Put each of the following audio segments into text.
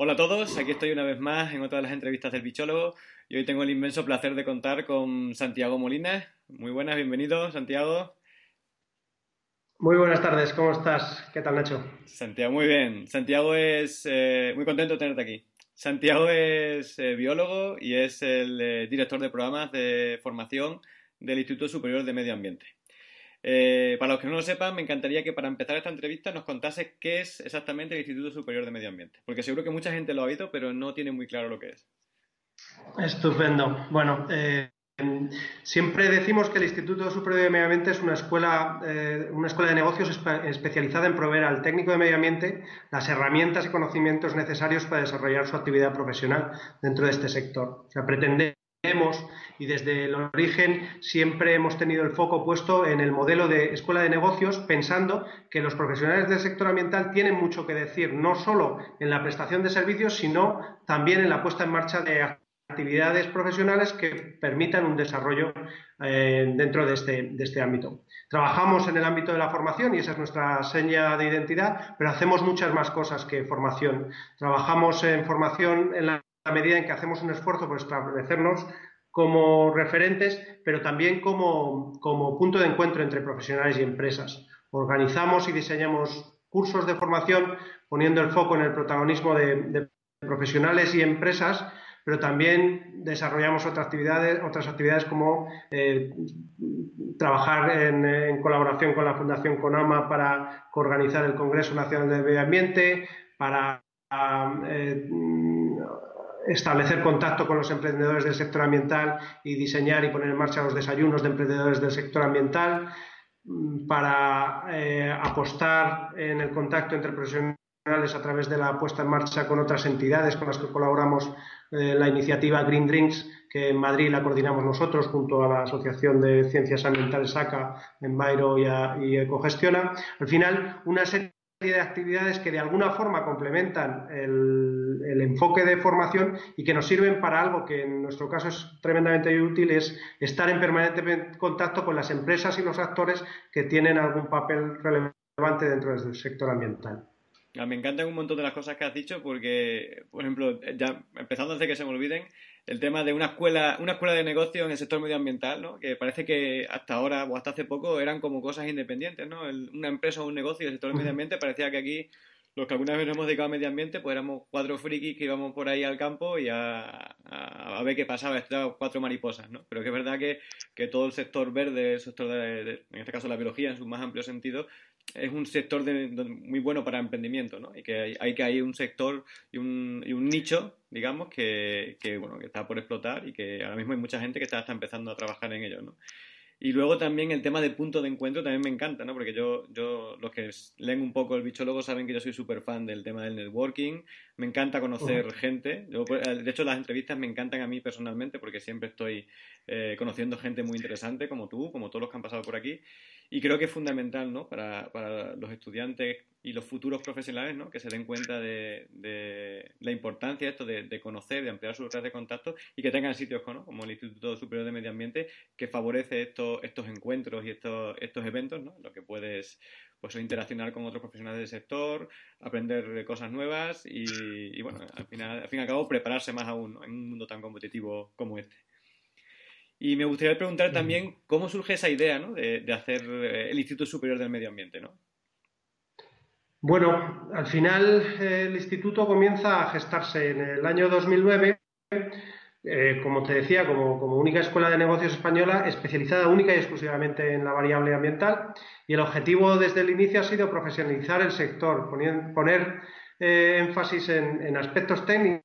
Hola a todos, aquí estoy una vez más en otra de las entrevistas del bichólogo y hoy tengo el inmenso placer de contar con Santiago Molina. Muy buenas, bienvenido Santiago. Muy buenas tardes, ¿cómo estás? ¿Qué tal Nacho? Santiago, muy bien. Santiago es eh, muy contento de tenerte aquí. Santiago es eh, biólogo y es el eh, director de programas de formación del Instituto Superior de Medio Ambiente. Eh, para los que no lo sepan, me encantaría que para empezar esta entrevista nos contase qué es exactamente el Instituto Superior de Medio Ambiente, porque seguro que mucha gente lo ha oído, pero no tiene muy claro lo que es. Estupendo. Bueno, eh, siempre decimos que el Instituto Superior de Medio Ambiente es una escuela, eh, una escuela de negocios especializada en proveer al técnico de medio ambiente las herramientas y conocimientos necesarios para desarrollar su actividad profesional dentro de este sector. O sea, pretende y desde el origen siempre hemos tenido el foco puesto en el modelo de escuela de negocios, pensando que los profesionales del sector ambiental tienen mucho que decir, no solo en la prestación de servicios, sino también en la puesta en marcha de actividades profesionales que permitan un desarrollo eh, dentro de este, de este ámbito. Trabajamos en el ámbito de la formación y esa es nuestra seña de identidad, pero hacemos muchas más cosas que formación. Trabajamos en formación en la medida en que hacemos un esfuerzo por establecernos como referentes, pero también como, punto de encuentro entre profesionales y empresas. Organizamos y diseñamos cursos de formación poniendo el foco en el protagonismo de, profesionales y empresas, pero también desarrollamos otras actividades, otras actividades como eh, trabajar en, colaboración con la Fundación CONAMA para organizar el Congreso Nacional de Medio Ambiente, para eh, establecer contacto con los emprendedores del sector ambiental y diseñar y poner en marcha los desayunos de emprendedores del sector ambiental mm, para eh, apostar en el contacto entre profesionales a través de la puesta en marcha con otras entidades con las que colaboramos eh, la iniciativa Green Drinks, que en Madrid la coordinamos nosotros junto a la Asociación de Ciencias Ambientales SACA en Bairo y, y Ecogestiona. Al final, una serie de actividades que de alguna forma complementan el, enfoque de formación y que nos sirven para algo que en nuestro caso es tremendamente útil, es estar en permanente contacto con las empresas y los actores que tienen algún papel relevante dentro del sector ambiental. Ah, me encantan un montón de las cosas que has dicho porque, por ejemplo, ya empezando antes que se me olviden, el tema de una escuela, una escuela de negocio en el sector medioambiental, ¿no? Que parece que hasta ahora o hasta hace poco eran como cosas independientes, ¿no? una empresa o un negocio del sector medio ambiente parecía que aquí los que alguna vez nos hemos dedicado a medio ambiente, pues éramos cuatro frikis que íbamos por ahí al campo y a, ver qué pasaba, cuatro mariposas, ¿no? Pero que es verdad que, que todo el sector verde, el sector de, en este caso la biología en su más amplio sentido, es un sector muy bueno para emprendimiento, ¿no? Y que hay, hay que hay un sector y un, y un nicho, digamos, que, que, bueno, que está por explotar y que ahora mismo hay mucha gente que está, está empezando a trabajar en ello, ¿no? Y luego también el tema de punto de encuentro también me encanta, ¿no? Porque yo, yo los que leen un poco el bichólogo saben que yo soy súper fan del tema del networking. Me encanta conocer gente. Pues, eh, de hecho, las entrevistas me encantan a mí personalmente porque siempre estoy eh, conociendo gente muy interesante como tú, como todos los que han pasado por aquí. Y creo que es fundamental, ¿no? Para, para los estudiantes y los futuros profesionales, ¿no? Que se den cuenta de, la importancia de esto de, conocer, de ampliar sus redes de contacto y que tengan sitios ¿no? como el Instituto Superior de Medio Ambiente que favorece estos, estos encuentros y estos, estos eventos, ¿no? Lo que puedes pues interaccionar con otros profesionales del sector, aprender cosas nuevas y, bueno, al final, al fin y al cabo prepararse más aún en un mundo tan competitivo como este. Y me gustaría preguntar también cómo surge esa idea ¿no? de, hacer eh, el Instituto Superior del Medio Ambiente, ¿no? Bueno, al final el instituto comienza a gestarse en el año 2009, eh, como te decía, como, única escuela de negocios española especializada única y exclusivamente en la variable ambiental. Y el objetivo desde el inicio ha sido profesionalizar el sector, poner, eh, énfasis en, en aspectos técnicos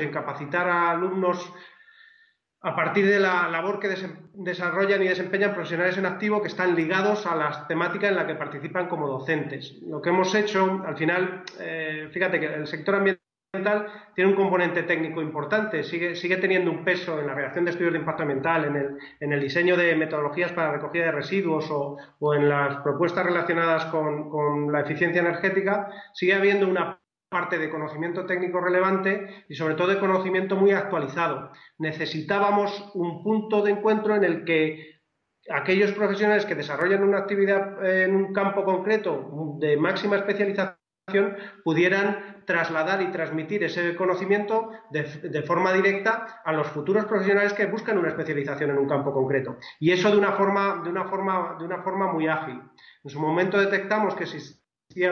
y en capacitar a alumnos a partir de la labor que desarrollan y desempeñan profesionales en activo que están ligados a las temáticas en las que participan como docentes. Lo que hemos hecho, al final, eh, fíjate que el sector ambiental tiene un componente técnico importante, sigue, sigue teniendo un peso en la redacción de estudios de impacto ambiental, en el, en el diseño de metodologías para recogida de residuos o, o en las propuestas relacionadas con, con la eficiencia energética, sigue habiendo una parte de conocimiento técnico relevante y sobre todo de conocimiento muy actualizado. Necesitábamos un punto de encuentro en el que aquellos profesionales que desarrollan una actividad en un campo concreto de máxima especialización pudieran trasladar y transmitir ese conocimiento de, forma directa a los futuros profesionales que buscan una especialización en un campo concreto. Y eso de una forma, de una forma, de una forma muy ágil. En su momento detectamos que si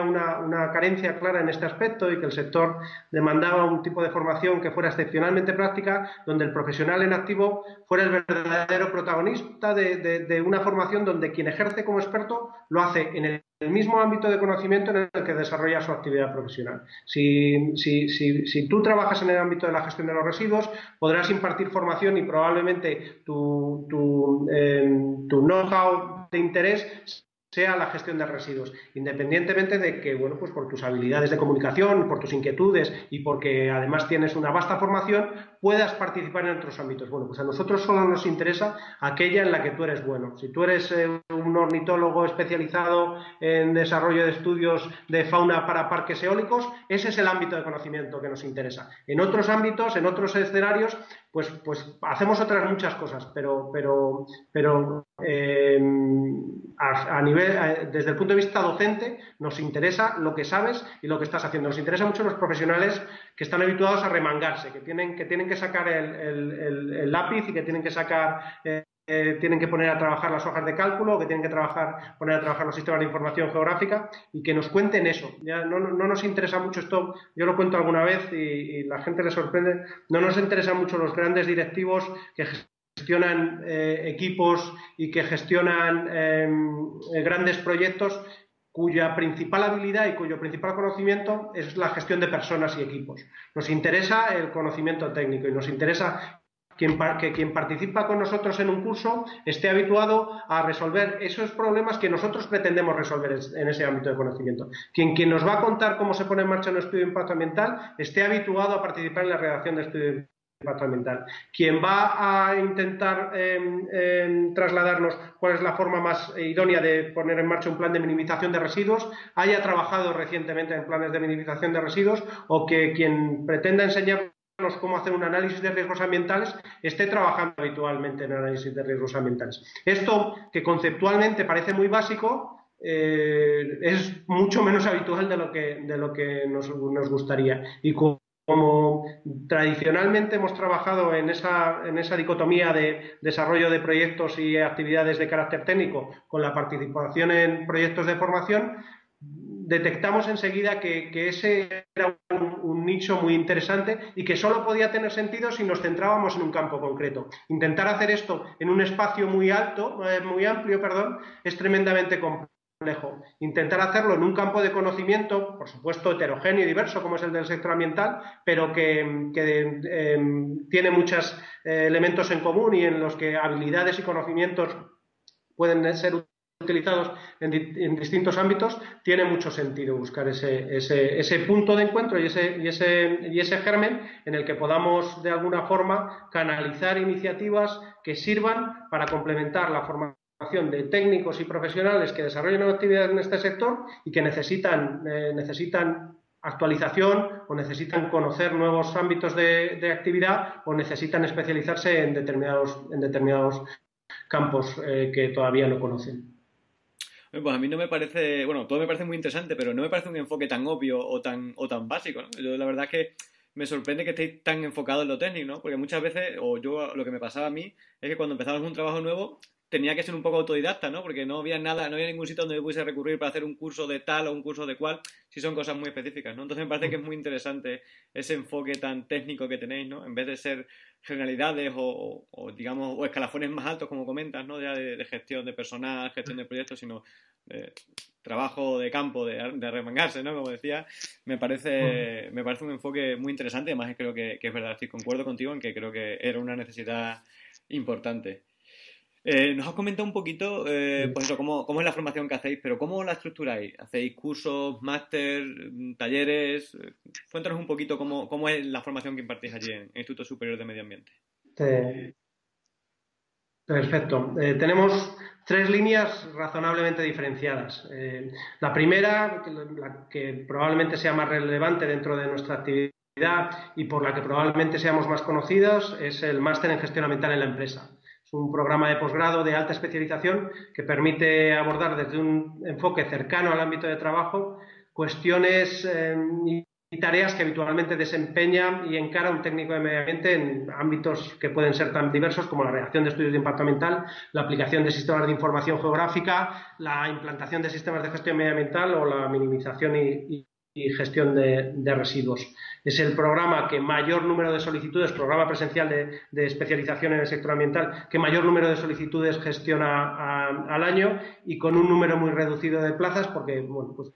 una, una, carencia clara en este aspecto y que el sector demandaba un tipo de formación que fuera excepcionalmente práctica, donde el profesional en activo fuera el verdadero protagonista de, una formación donde quien ejerce como experto lo hace en el, mismo ámbito de conocimiento en el que desarrolla su actividad profesional. Si, si, si, tú trabajas en el ámbito de la gestión de los residuos, podrás impartir formación y probablemente tu, tu, eh, tu know-how de interés sea la gestión de residuos, independientemente de que, bueno, pues por tus habilidades de comunicación, por tus inquietudes y porque además tienes una vasta formación, puedas participar en otros ámbitos. Bueno, pues a nosotros solo nos interesa aquella en la que tú eres bueno. Si tú eres eh, un ornitólogo especializado en desarrollo de estudios de fauna para parques eólicos, ese es el ámbito de conocimiento que nos interesa. En otros ámbitos, en otros escenarios, pues, pues hacemos otras muchas cosas, pero, pero, pero eh, a, nivel, desde el punto de vista docente, nos interesa lo que sabes y lo que estás haciendo. Nos interesa mucho los profesionales que están habituados a remangarse, que tienen que, tienen que sacar el, lápiz y que tienen que sacar eh, eh, tienen que poner a trabajar las hojas de cálculo, que tienen que trabajar, poner a trabajar los sistemas de información geográfica y que nos cuenten eso. Ya no, nos interesa mucho esto, yo lo cuento alguna vez y, la gente le sorprende, no nos interesa mucho los grandes directivos que gestionan eh, equipos y que gestionan em, grandes proyectos cuya principal habilidad y cuyo principal conocimiento es la gestión de personas y equipos. Nos interesa el conocimiento técnico y nos interesa que quien participa con nosotros en un curso esté habituado a resolver esos problemas que nosotros pretendemos resolver en ese ámbito de conocimiento. Quien, quien nos va a contar cómo se pone en marcha un estudio de impacto ambiental esté habituado a participar en la redacción de estudio de impacto ambiental. Quien va a intentar em, em, trasladarnos cuál es la forma más idónea de poner en marcha un plan de minimización de residuos, haya trabajado recientemente en planes de minimización de residuos o que quien pretenda enseñar cómo hacer un análisis de riesgos ambientales, esté trabajando habitualmente en análisis de riesgos ambientales. Esto, que conceptualmente parece muy básico, eh, es mucho menos habitual de lo que, de lo que nos, gustaría. Y como, tradicionalmente hemos trabajado en esa, en esa dicotomía de desarrollo de proyectos y actividades de carácter técnico con la participación en proyectos de formación, detectamos enseguida que, ese era un, nicho muy interesante y que solo podía tener sentido si nos centrábamos en un campo concreto. Intentar hacer esto en un espacio muy alto, eh, muy amplio, perdón, es tremendamente complejo. Intentar hacerlo en un campo de conocimiento, por supuesto heterogéneo y diverso, como es el del sector ambiental, pero que, em, tiene muchos eh, elementos en común y en los que habilidades y conocimientos pueden ser utilizados en, distintos ámbitos, tiene mucho sentido buscar ese, ese, punto de encuentro y ese, y, ese, y ese germen en el que podamos de alguna forma canalizar iniciativas que sirvan para complementar la formación de técnicos y profesionales que desarrollan actividades en este sector y que necesitan, eh, necesitan actualización o necesitan conocer nuevos ámbitos de, actividad o necesitan especializarse en determinados, en determinados campos eh, que todavía no conocen. Pues a mí no me parece, bueno, todo me parece muy interesante, pero no me parece un enfoque tan obvio o tan, o tan básico, ¿no? Yo la verdad es que me sorprende que estéis tan enfocados en lo técnico, ¿no? Porque muchas veces, o yo lo que me pasaba a mí, es que cuando empezamos un trabajo nuevo, tenía que ser un poco autodidacta, ¿no? Porque no había nada, no había ningún sitio donde pudiese recurrir para hacer un curso de tal o un curso de cual, si son cosas muy específicas, ¿no? Entonces me parece que es muy interesante ese enfoque tan técnico que tenéis, ¿no? En vez de ser generalidades o, digamos, o escalafones más altos, como comentas, ¿no? Ya de, gestión de personal, gestión de proyectos, sino eh, trabajo de campo, de, de remangarse, ¿no? Como decía, me parece, me parece un enfoque muy interesante. Además, creo que, que es verdad, estoy concuerdo contigo en que creo que era una necesidad importante. Eh, nos has comentado un poquito, eh, pues eso, cómo, cómo, es la formación que hacéis, pero ¿cómo la estructuráis? ¿Hacéis cursos, máster, talleres? Cuéntanos un poquito cómo, cómo es la formación que impartís allí en el Instituto Superior de Medio Ambiente. Perfecto. Eh, tenemos tres líneas razonablemente diferenciadas. Eh, la primera, la que probablemente sea más relevante dentro de nuestra actividad y por la que probablemente seamos más conocidos, es el máster en gestión ambiental en la empresa. Un programa de posgrado de alta especialización que permite abordar desde un enfoque cercano al ámbito de trabajo cuestiones eh, y tareas que habitualmente desempeña y encara un técnico de medio ambiente en ámbitos que pueden ser tan diversos como la redacción de estudios de impacto ambiental, la aplicación de sistemas de información geográfica, la implantación de sistemas de gestión medioambiental o la minimización y, gestión de, residuos. Es el programa que mayor número de solicitudes, programa presencial de, especialización en el sector ambiental, que mayor número de solicitudes gestiona al año y con un número muy reducido de plazas, porque bueno, pues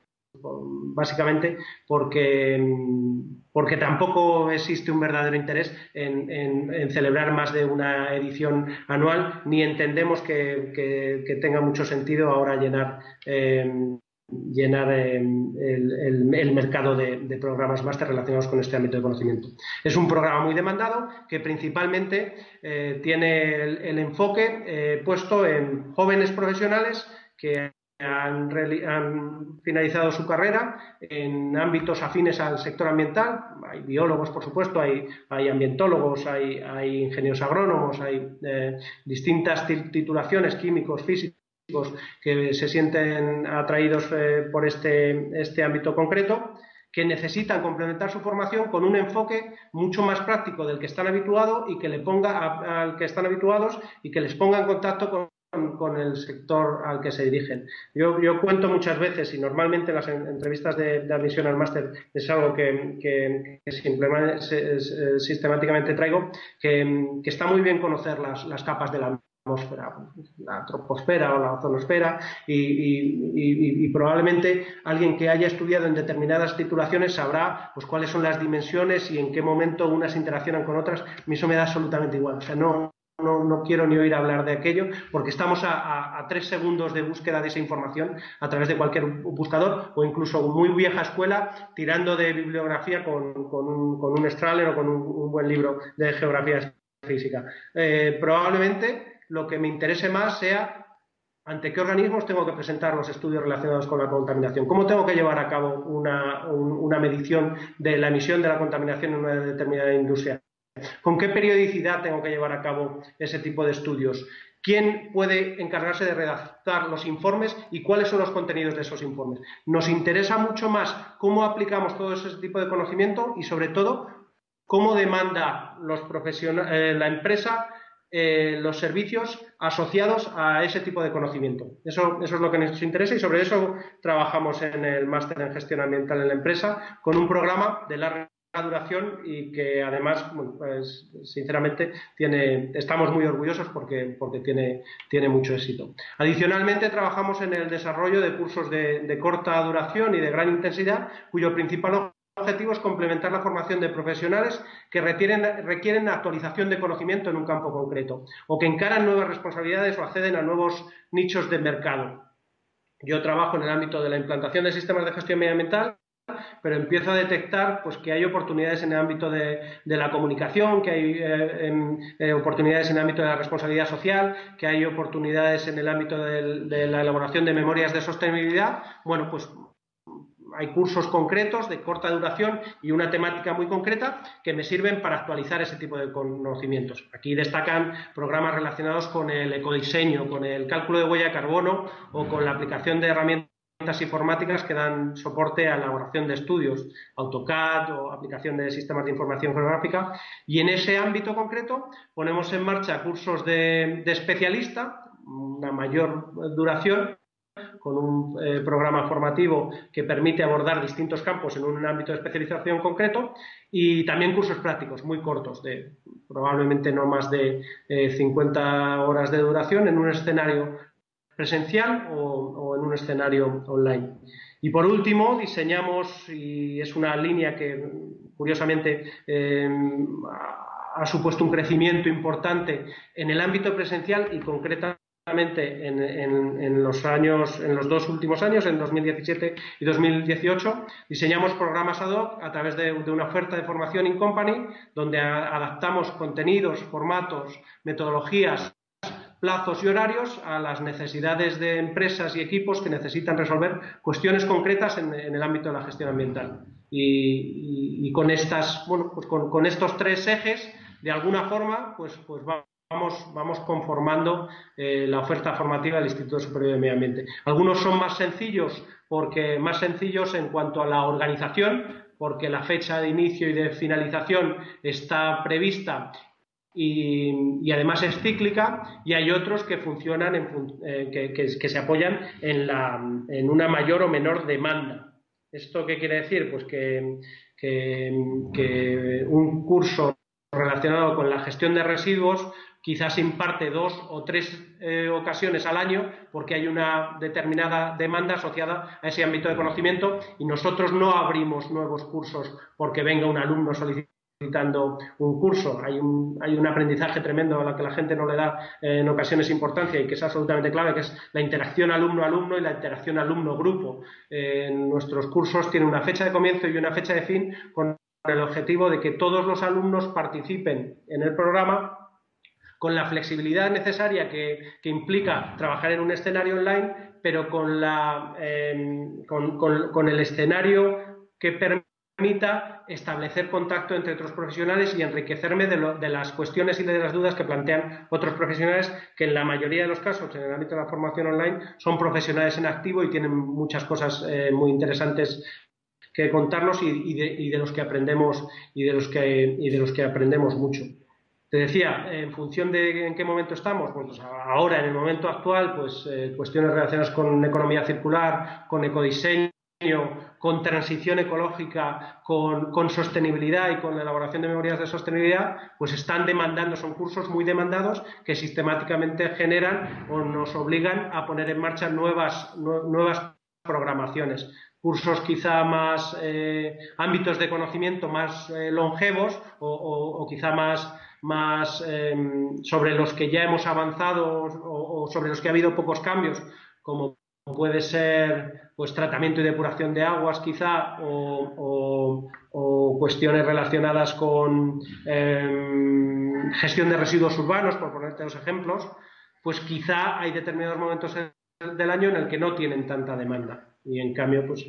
básicamente porque, porque tampoco existe un verdadero interés en, celebrar más de una edición anual, ni entendemos que, tenga mucho sentido ahora llenar. Eh, llenar eh, el, mercado de, programas máster relacionados con este ámbito de conocimiento. Es un programa muy demandado que principalmente eh, tiene el, enfoque puesto en jóvenes profesionales que han, finalizado su carrera en ámbitos afines al sector ambiental. Hay biólogos, por supuesto, hay, ambientólogos, hay, hay, ingenieros agrónomos, hay eh, distintas titulaciones, químicos, físicos que se sienten atraídos eh, por este, este ámbito concreto que necesitan complementar su formación con un enfoque mucho más práctico del que están habituados y que le ponga al que están habituados y que les ponga en contacto con con el sector al que se dirigen. Yo, cuento muchas veces y normalmente en las entrevistas de, admisión al máster es algo que, que, sistemáticamente traigo, que, está muy bien conocer las, capas de la atmósfera, la troposfera o la ozonosfera y, probablemente alguien que haya estudiado en determinadas titulaciones sabrá pues cuáles son las dimensiones y en qué momento unas interaccionan con otras. A mí eso me da absolutamente igual. O sea, no, no, quiero ni oír hablar de aquello, porque estamos a, tres segundos de búsqueda de esa información a través de cualquier buscador o incluso muy vieja escuela tirando de bibliografía con, un, con un Strahler o con un, buen libro de geografía física. Eh, probablemente lo que me interese más sea ante qué organismos tengo que presentar los estudios relacionados con la contaminación, cómo tengo que llevar a cabo una, una medición de la emisión de la contaminación en una determinada industria ¿Con qué periodicidad tengo que llevar a cabo ese tipo de estudios? ¿Quién puede encargarse de redactar los informes y cuáles son los contenidos de esos informes? Nos interesa mucho más cómo aplicamos todo ese tipo de conocimiento y, sobre todo, cómo demanda los eh, la empresa eh, los servicios asociados a ese tipo de conocimiento. Eso, es lo que nos interesa y sobre eso trabajamos en el máster en gestión ambiental en la empresa con un programa de larga duración y que además, pues, sinceramente, estamos muy orgullosos porque, porque tiene, tiene mucho éxito. Adicionalmente, trabajamos en el desarrollo de cursos de, corta duración y de gran intensidad, cuyo principal objetivo es complementar la formación de profesionales que requieren, actualización de conocimiento en un campo concreto o que encaran nuevas responsabilidades o acceden a nuevos nichos de mercado. Yo trabajo en el ámbito de la implantación de sistemas de gestión medioambiental pero empiezo a detectar pues, que hay oportunidades en el ámbito de, la comunicación, que hay eh, eh, oportunidades en el ámbito de la responsabilidad social, que hay oportunidades en el ámbito de, la elaboración de memorias de sostenibilidad. Bueno, pues hay cursos concretos de corta duración y una temática muy concreta que me sirven para actualizar ese tipo de conocimientos. Aquí destacan programas relacionados con el ecodiseño, con el cálculo de huella de carbono o con la aplicación de herramientas informáticas que dan soporte a la elaboración de estudios, AutoCAD o aplicación de sistemas de información geográfica. Y en ese ámbito concreto ponemos en marcha cursos de, especialista, una mayor duración, con un eh, programa formativo que permite abordar distintos campos en un ámbito de especialización concreto y también cursos prácticos muy cortos, de probablemente no más de 50 eh, horas de duración en un escenario presencial o, en un escenario online. Y por último, diseñamos, y es una línea que curiosamente eh, ha supuesto un crecimiento importante en el ámbito presencial y concretamente en, los años, en los dos últimos años, en 2017 y 2018, diseñamos programas ad hoc a través de, una oferta de formación in company, donde adaptamos contenidos, formatos, metodologías, plazos y horarios a las necesidades de empresas y equipos que necesitan resolver cuestiones concretas en, el ámbito de la gestión ambiental. Y, con estas, bueno, pues con, estos tres ejes, de alguna forma, pues, pues vamos vamos, conformando eh, la oferta formativa del Instituto Superior de Medio Ambiente. Algunos son más sencillos porque más sencillos en cuanto a la organización, porque la fecha de inicio y de finalización está prevista y, además es cíclica, y hay otros que funcionan, eh, que, se apoyan en, la, en, una mayor o menor demanda. ¿Esto qué quiere decir? Pues que un curso relacionado con la gestión de residuos quizás imparte dos o tres eh, ocasiones al año porque hay una determinada demanda asociada a ese ámbito de conocimiento y nosotros no abrimos nuevos cursos porque venga un alumno solicitando un curso. Hay un, aprendizaje tremendo a la que la gente no le da eh, en ocasiones importancia y que es absolutamente clave, que es la interacción alumno-alumno y la interacción alumno-grupo. Eh, nuestros cursos tienen una fecha de comienzo y una fecha de fin con el objetivo de que todos los alumnos participen en el programa con la flexibilidad necesaria que, implica trabajar en un escenario online, pero con, la, em, con, el escenario que permita establecer contacto entre otros profesionales y enriquecerme de, las cuestiones y de las dudas que plantean otros profesionales que en la mayoría de los casos en el ámbito de la formación online son profesionales en activo y tienen muchas cosas eh, muy interesantes que contarnos y, de, los que aprendemos y de los que, y de los que aprendemos mucho. Te decía, en función de en qué momento estamos, pues ahora, en el momento actual, pues eh, cuestiones relacionadas con economía circular, con ecodiseño, con transición ecológica, con, sostenibilidad y con la elaboración de memorias de sostenibilidad, pues están demandando, son cursos muy demandados que sistemáticamente generan o nos obligan a poner en marcha nuevas, nuevas programaciones cursos quizá más eh, ámbitos de conocimiento más eh, longevos o, quizá más más em, sobre los que ya hemos avanzado o, sobre los que ha habido pocos cambios, como puede ser pues tratamiento y depuración de aguas quizá o, cuestiones relacionadas con em, gestión de residuos urbanos, por ponerte dos ejemplos, pues quizá hay determinados momentos del año en el que no tienen tanta demanda y en cambio pues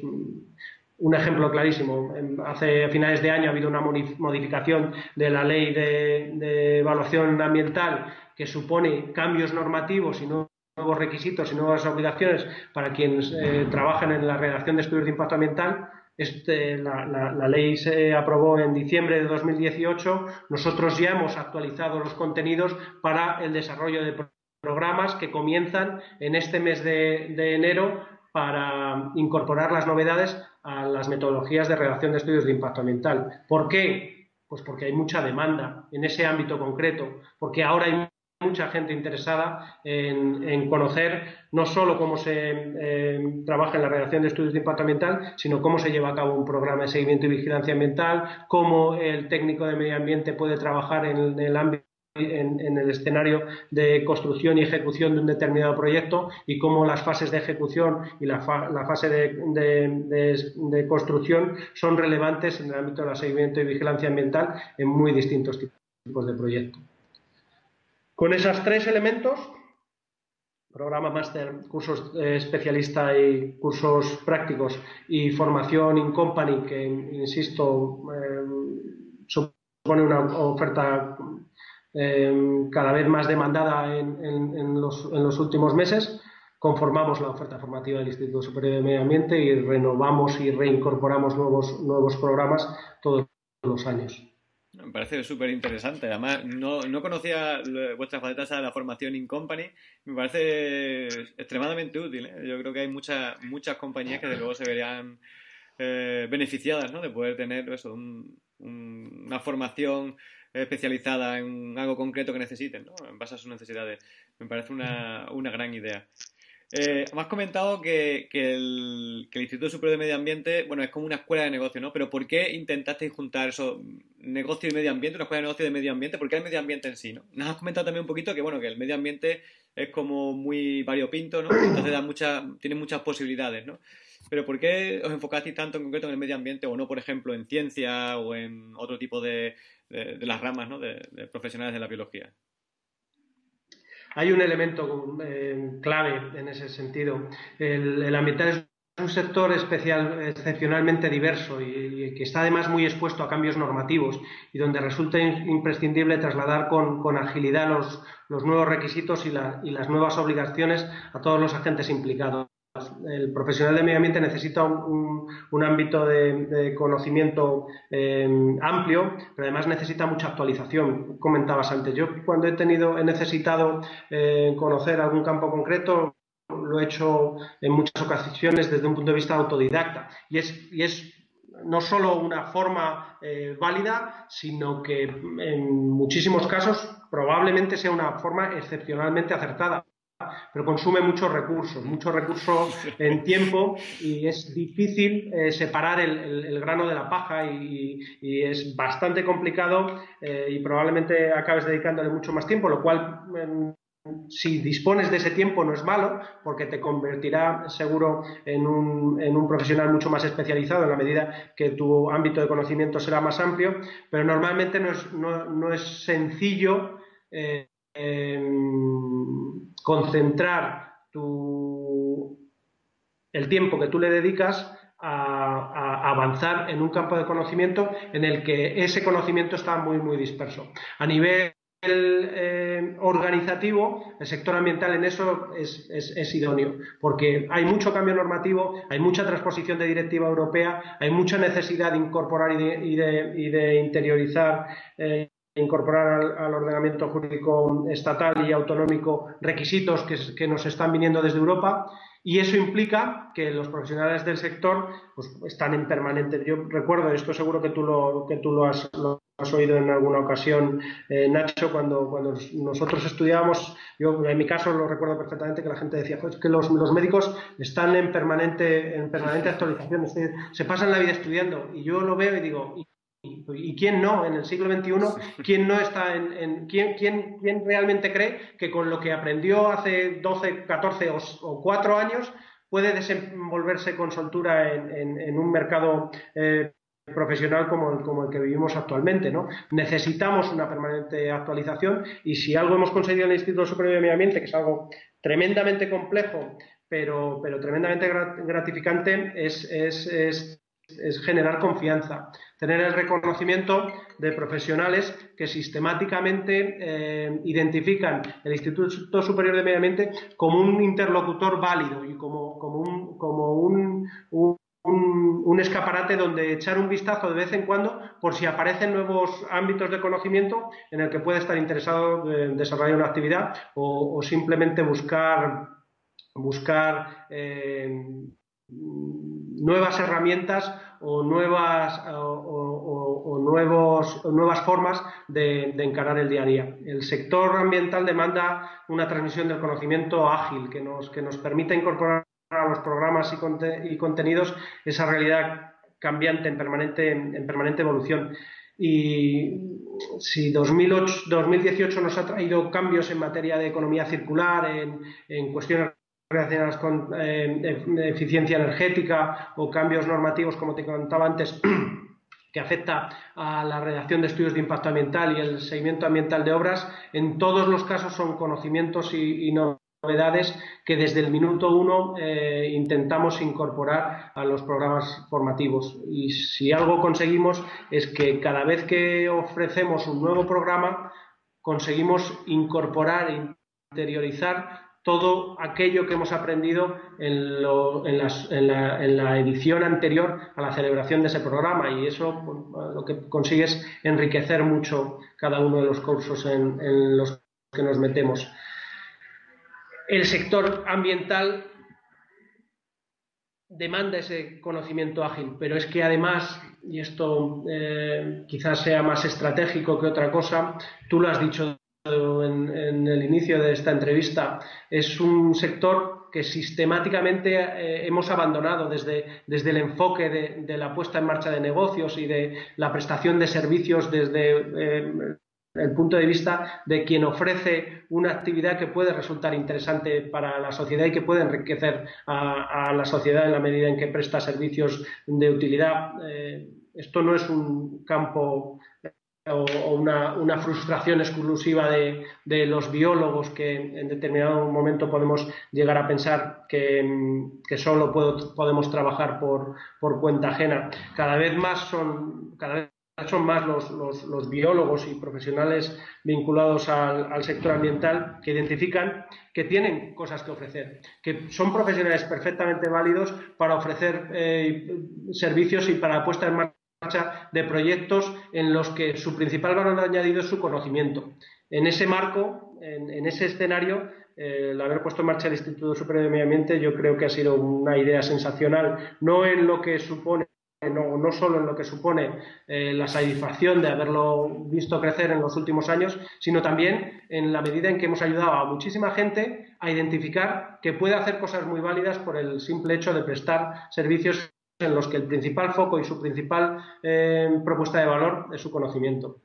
un ejemplo clarísimo. Hace finales de año ha habido una modificación de la ley de, evaluación ambiental que supone cambios normativos y nuevos requisitos y nuevas obligaciones para quienes eh, trabajan en la redacción de estudios de impacto ambiental. Este, la, ley se aprobó en diciembre de 2018. Nosotros ya hemos actualizado los contenidos para el desarrollo de programas que comienzan en este mes de enero para incorporar las novedades a las metodologías de redacción de estudios de impacto ambiental. ¿Por qué? Pues porque hay mucha demanda en ese ámbito concreto, porque ahora hay mucha gente interesada en, conocer no solo cómo se eh, trabaja en la redacción de estudios de impacto ambiental, sino cómo se lleva a cabo un programa de seguimiento y vigilancia ambiental, cómo el técnico de medio ambiente puede trabajar en el ámbito en, el escenario de construcción y ejecución de un determinado proyecto y cómo las fases de ejecución y la, fase de, construcción son relevantes en el ámbito del seguimiento y vigilancia ambiental en muy distintos tipos de proyectos. Con esos tres elementos, programa máster, cursos especialista y cursos prácticos y formación in company, que insisto, eh, supone una oferta Em, cada vez más demandada en, los, últimos meses, conformamos la oferta formativa del Instituto Superior de Medio Ambiente y renovamos y reincorporamos nuevos, nuevos programas todos los años. Me parece súper interesante. Además, no, no conocía vuestras facetas de la formación in company. Me parece extremadamente útil. ¿eh? Yo creo que hay muchas muchas compañías que de luego se verían eh, beneficiadas ¿no? de poder tener eso, una formación especializada en algo concreto que necesiten, ¿no? en base a sus necesidades. Me parece una, una gran idea. Eh, me has comentado que, el, Instituto Superior de Medio Ambiente, bueno, es como una escuela de negocio, ¿no? Pero ¿por qué intentasteis juntar eso, negocio y medio ambiente, una escuela de negocio de medio ambiente? ¿Por qué el medio ambiente en sí, no? Nos has comentado también un poquito que, bueno, que el medio ambiente es como muy variopinto, ¿no? Entonces da mucha, tiene muchas posibilidades, ¿no? Pero ¿por qué os enfocasteis tanto en concreto en el medio ambiente o no, por ejemplo, en ciencia o en otro tipo de, de, las ramas, ¿no? de profesionales de la biología? Hay un elemento eh, clave en ese sentido. El, ambiental es un sector especial, excepcionalmente diverso y, que está además muy expuesto a cambios normativos y donde resulta imprescindible trasladar con, agilidad los, nuevos requisitos y las nuevas obligaciones a todos los agentes implicados el profesional de medio ambiente necesita un, ámbito de, conocimiento eh, amplio, pero además necesita mucha actualización. Comentabas antes, yo cuando he tenido, he necesitado eh, conocer algún campo concreto, lo he hecho en muchas ocasiones desde un punto de vista autodidacta y es, y es no solo una forma eh, válida, sino que en muchísimos casos probablemente sea una forma excepcionalmente acertada pero consume muchos recursos, muchos recursos en tiempo y es difícil eh, separar el, grano de la paja y, es bastante complicado eh, y probablemente acabes dedicándole mucho más tiempo, lo cual em, si dispones de ese tiempo no es malo porque te convertirá seguro en un, en un, profesional mucho más especializado en la medida que tu ámbito de conocimiento será más amplio, pero normalmente no es, no, es sencillo. Eh, concentrar el tiempo que tú le dedicas a, avanzar en un campo de conocimiento en el que ese conocimiento está muy, muy disperso. A nivel eh, organizativo, el sector ambiental en eso es, idóneo, porque hay mucho cambio normativo, hay mucha transposición de directiva europea, hay mucha necesidad de incorporar y de, interiorizar eh, incorporar al, ordenamiento jurídico estatal y autonómico requisitos que, nos están viniendo desde Europa y eso implica que los profesionales del sector pues, están en permanente. Yo recuerdo, esto seguro que tú lo, que tú lo, has, has oído en alguna ocasión, eh, Nacho, cuando, cuando nosotros estudiábamos, yo en mi caso lo recuerdo perfectamente que la gente decía pues, que los, médicos están en permanente, en permanente actualización, se pasan la vida estudiando y yo lo veo y digo, ¿Y quién no? En el siglo XXI, ¿quién no está en, ¿quién, quién, quién, realmente cree que con lo que aprendió hace 12, 14 o, 4 años puede desenvolverse con soltura en, un mercado eh, profesional como el, como el que vivimos actualmente? ¿no? Necesitamos una permanente actualización y si algo hemos conseguido en el Instituto Superior de Medio Ambiente, que es algo tremendamente complejo, pero, pero tremendamente gratificante, es, es, es es generar confianza, tener el reconocimiento de profesionales que sistemáticamente eh, identifican el Instituto Superior de Medio Ambiente como un interlocutor válido y como, como, un, como un, un, escaparate donde echar un vistazo de vez en cuando por si aparecen nuevos ámbitos de conocimiento en el que puede estar interesado desarrollar una actividad o, simplemente buscar, buscar eh, nuevas herramientas o nuevas, o, nuevos, nuevas formas de, encarar el día a día. El sector ambiental demanda una transmisión del conocimiento ágil que nos, que nos permita incorporar a los programas y, contenidos esa realidad cambiante en permanente, en permanente evolución. Y si 2008, 2018 nos ha traído cambios en materia de economía circular, en, en cuestiones relacionadas con eh, eficiencia energética o cambios normativos, como te contaba antes, que afecta a la redacción de estudios de impacto ambiental y el seguimiento ambiental de obras, en todos los casos son conocimientos y, novedades que desde el minuto uno eh, intentamos incorporar a los programas formativos. Y si algo conseguimos es que cada vez que ofrecemos un nuevo programa, conseguimos incorporar e interiorizar todo aquello que hemos aprendido en, la, edición anterior a la celebración de ese programa y eso lo que consigue es enriquecer mucho cada uno de los cursos en, en los que nos metemos. El sector ambiental demanda ese conocimiento ágil, pero es que además, y esto eh, quizás sea más estratégico que otra cosa, tú lo has dicho en, el inicio de esta entrevista, es un sector que sistemáticamente eh, hemos abandonado desde, desde el enfoque de, la puesta en marcha de negocios y de la prestación de servicios desde eh, el punto de vista de quien ofrece una actividad que puede resultar interesante para la sociedad y que puede enriquecer a, la sociedad en la medida en que presta servicios de utilidad. Eh, esto no es un campo o, una, frustración exclusiva de, los biólogos que en determinado momento podemos llegar a pensar que, solo podemos trabajar por, cuenta ajena. Cada vez más son, cada vez son más los, biólogos y profesionales vinculados al, sector ambiental que identifican que tienen cosas que ofrecer, que son profesionales perfectamente válidos para ofrecer eh, servicios y para puesta en marcha de proyectos en los que su principal valor añadido es su conocimiento. En ese marco, en, ese escenario, eh, el haber puesto en marcha el Instituto Superior de Medio Ambiente yo creo que ha sido una idea sensacional, no en lo que supone no, no, solo en lo que supone eh, la satisfacción de haberlo visto crecer en los últimos años, sino también en la medida en que hemos ayudado a muchísima gente a identificar que puede hacer cosas muy válidas por el simple hecho de prestar servicios en los que el principal foco y su principal eh, propuesta de valor es su conocimiento.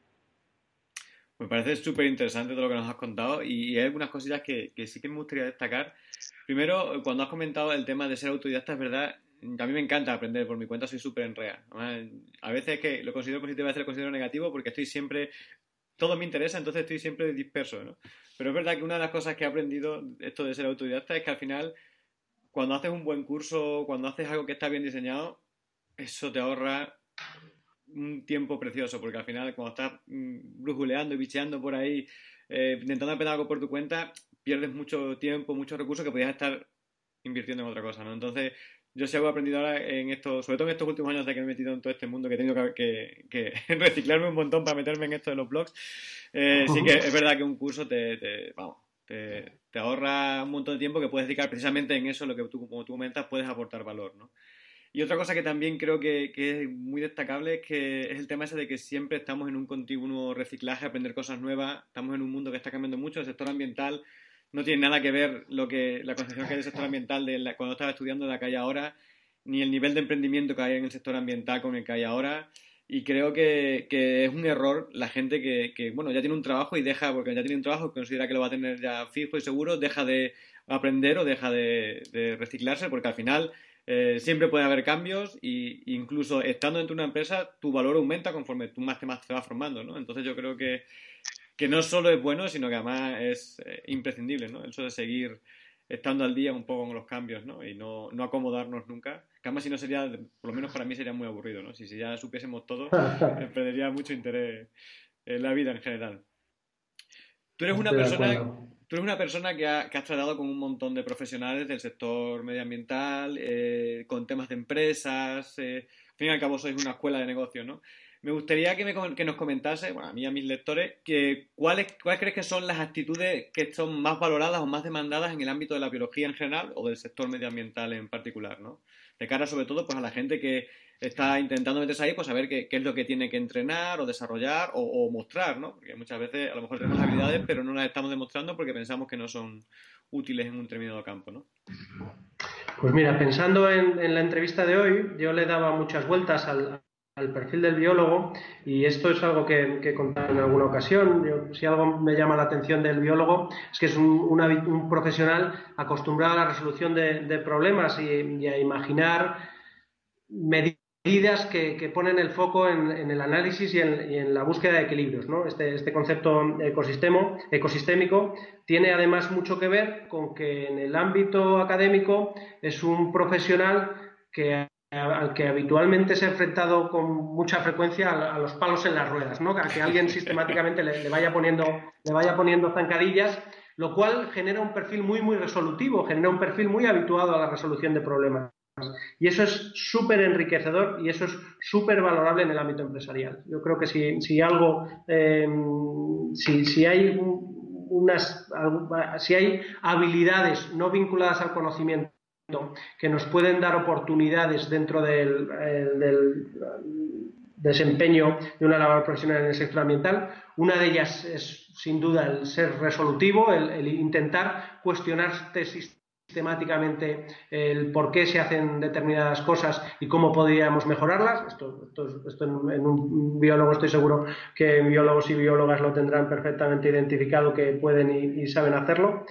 Me parece súper interesante todo lo que nos has contado y, hay algunas cosillas que, sí que me gustaría destacar. Primero, cuando has comentado el tema de ser autodidacta, es verdad, a mí me encanta aprender por mi cuenta, soy súper enrea. A veces que lo considero positivo, a veces lo considero negativo porque estoy siempre, todo me interesa, entonces estoy siempre disperso, ¿no? Pero es verdad que una de las cosas que he aprendido esto de ser autodidacta es que al final cuando haces un buen curso, cuando haces algo que está bien diseñado, eso te ahorra un tiempo precioso, porque al final cuando estás mm, brujuleando y bicheando por ahí, eh, intentando aprender algo por tu cuenta, pierdes mucho tiempo, muchos recursos que podías estar invirtiendo en otra cosa, ¿no? Entonces, yo sí he aprendido ahora en esto, sobre todo en estos últimos años de que me he metido en todo este mundo, que he tenido que, reciclarme un montón para meterme en esto de los blogs, eh, sí que es verdad que un curso te vamos, te, ahorra un montón de tiempo que puedes dedicar precisamente en eso, lo que tú, como tú comentas, puedes aportar valor, ¿no? Y otra cosa que también creo que, es muy destacable es que es el tema ese de que siempre estamos en un continuo reciclaje, aprender cosas nuevas, estamos en un mundo que está cambiando mucho, el sector ambiental no tiene nada que ver lo que la concepción que hay del sector ambiental de cuando estaba estudiando la que hay ahora, ni el nivel de emprendimiento que hay en el sector ambiental con el que hay ahora. Y creo que, es un error la gente que, bueno, ya tiene un trabajo y deja, porque ya tiene un trabajo y considera que lo va a tener ya fijo y seguro, deja de aprender o deja de, reciclarse, porque al final eh, siempre puede haber cambios e incluso estando dentro de una empresa, tu valor aumenta conforme tú más te, más te vas formando, ¿no? Entonces yo creo que, que no solo es bueno, sino que además es eh, imprescindible, ¿no? Eso de seguir estando al día un poco con los cambios, ¿no? Y no, no acomodarnos nunca. Además si no sería, por lo menos para mí sería muy aburrido, ¿no? Si, si ya supiésemos todo, perdería mucho interés en la vida en general. Tú eres una persona, tú eres una persona que, ha, que has tratado con un montón de profesionales del sector medioambiental, eh, con temas de empresas, eh, al fin y al cabo sois una escuela de negocios, ¿no? Me gustaría que, me, que nos comentase, bueno, a mí y a mis lectores, que cuáles, cuáles crees que son las actitudes que son más valoradas o más demandadas en el ámbito de la biología en general o del sector medioambiental en particular, ¿no? De cara sobre todo pues a la gente que está intentando meterse ahí, pues saber qué, qué es lo que tiene que entrenar o desarrollar o, mostrar, ¿no? Porque muchas veces a lo mejor tenemos habilidades, pero no las estamos demostrando porque pensamos que no son útiles en un determinado campo, ¿no? Pues mira, pensando en, en la entrevista de hoy, yo le daba muchas vueltas al, al perfil del biólogo, y esto es algo que, he contado en alguna ocasión, si algo me llama la atención del biólogo es que es un, profesional acostumbrado a la resolución de, problemas y, a imaginar medidas que, ponen el foco en, el análisis y en, la búsqueda de equilibrios. Este, este, concepto ecosistémico tiene además mucho que ver con que en el ámbito académico es un profesional que al que habitualmente se ha enfrentado con mucha frecuencia a, los palos en las ruedas, ¿no? A que alguien sistemáticamente le, vaya poniendo, le vaya poniendo zancadillas, lo cual genera un perfil muy, muy resolutivo, genera un perfil muy habituado a la resolución de problemas. Y eso es súper enriquecedor y eso es súper valorable en el ámbito empresarial. Yo creo que si, si algo, eh, si, si, hay unas, si hay habilidades no vinculadas al conocimiento que nos pueden dar oportunidades dentro del, eh, desempeño de una labor profesional en el sector ambiental. Una de ellas es, sin duda, el ser resolutivo, el, intentar cuestionarte sistemáticamente el por qué se hacen determinadas cosas y cómo podríamos mejorarlas. Esto, en, un biólogo estoy seguro que biólogos y biólogas lo tendrán perfectamente identificado, que pueden y, saben hacerlo.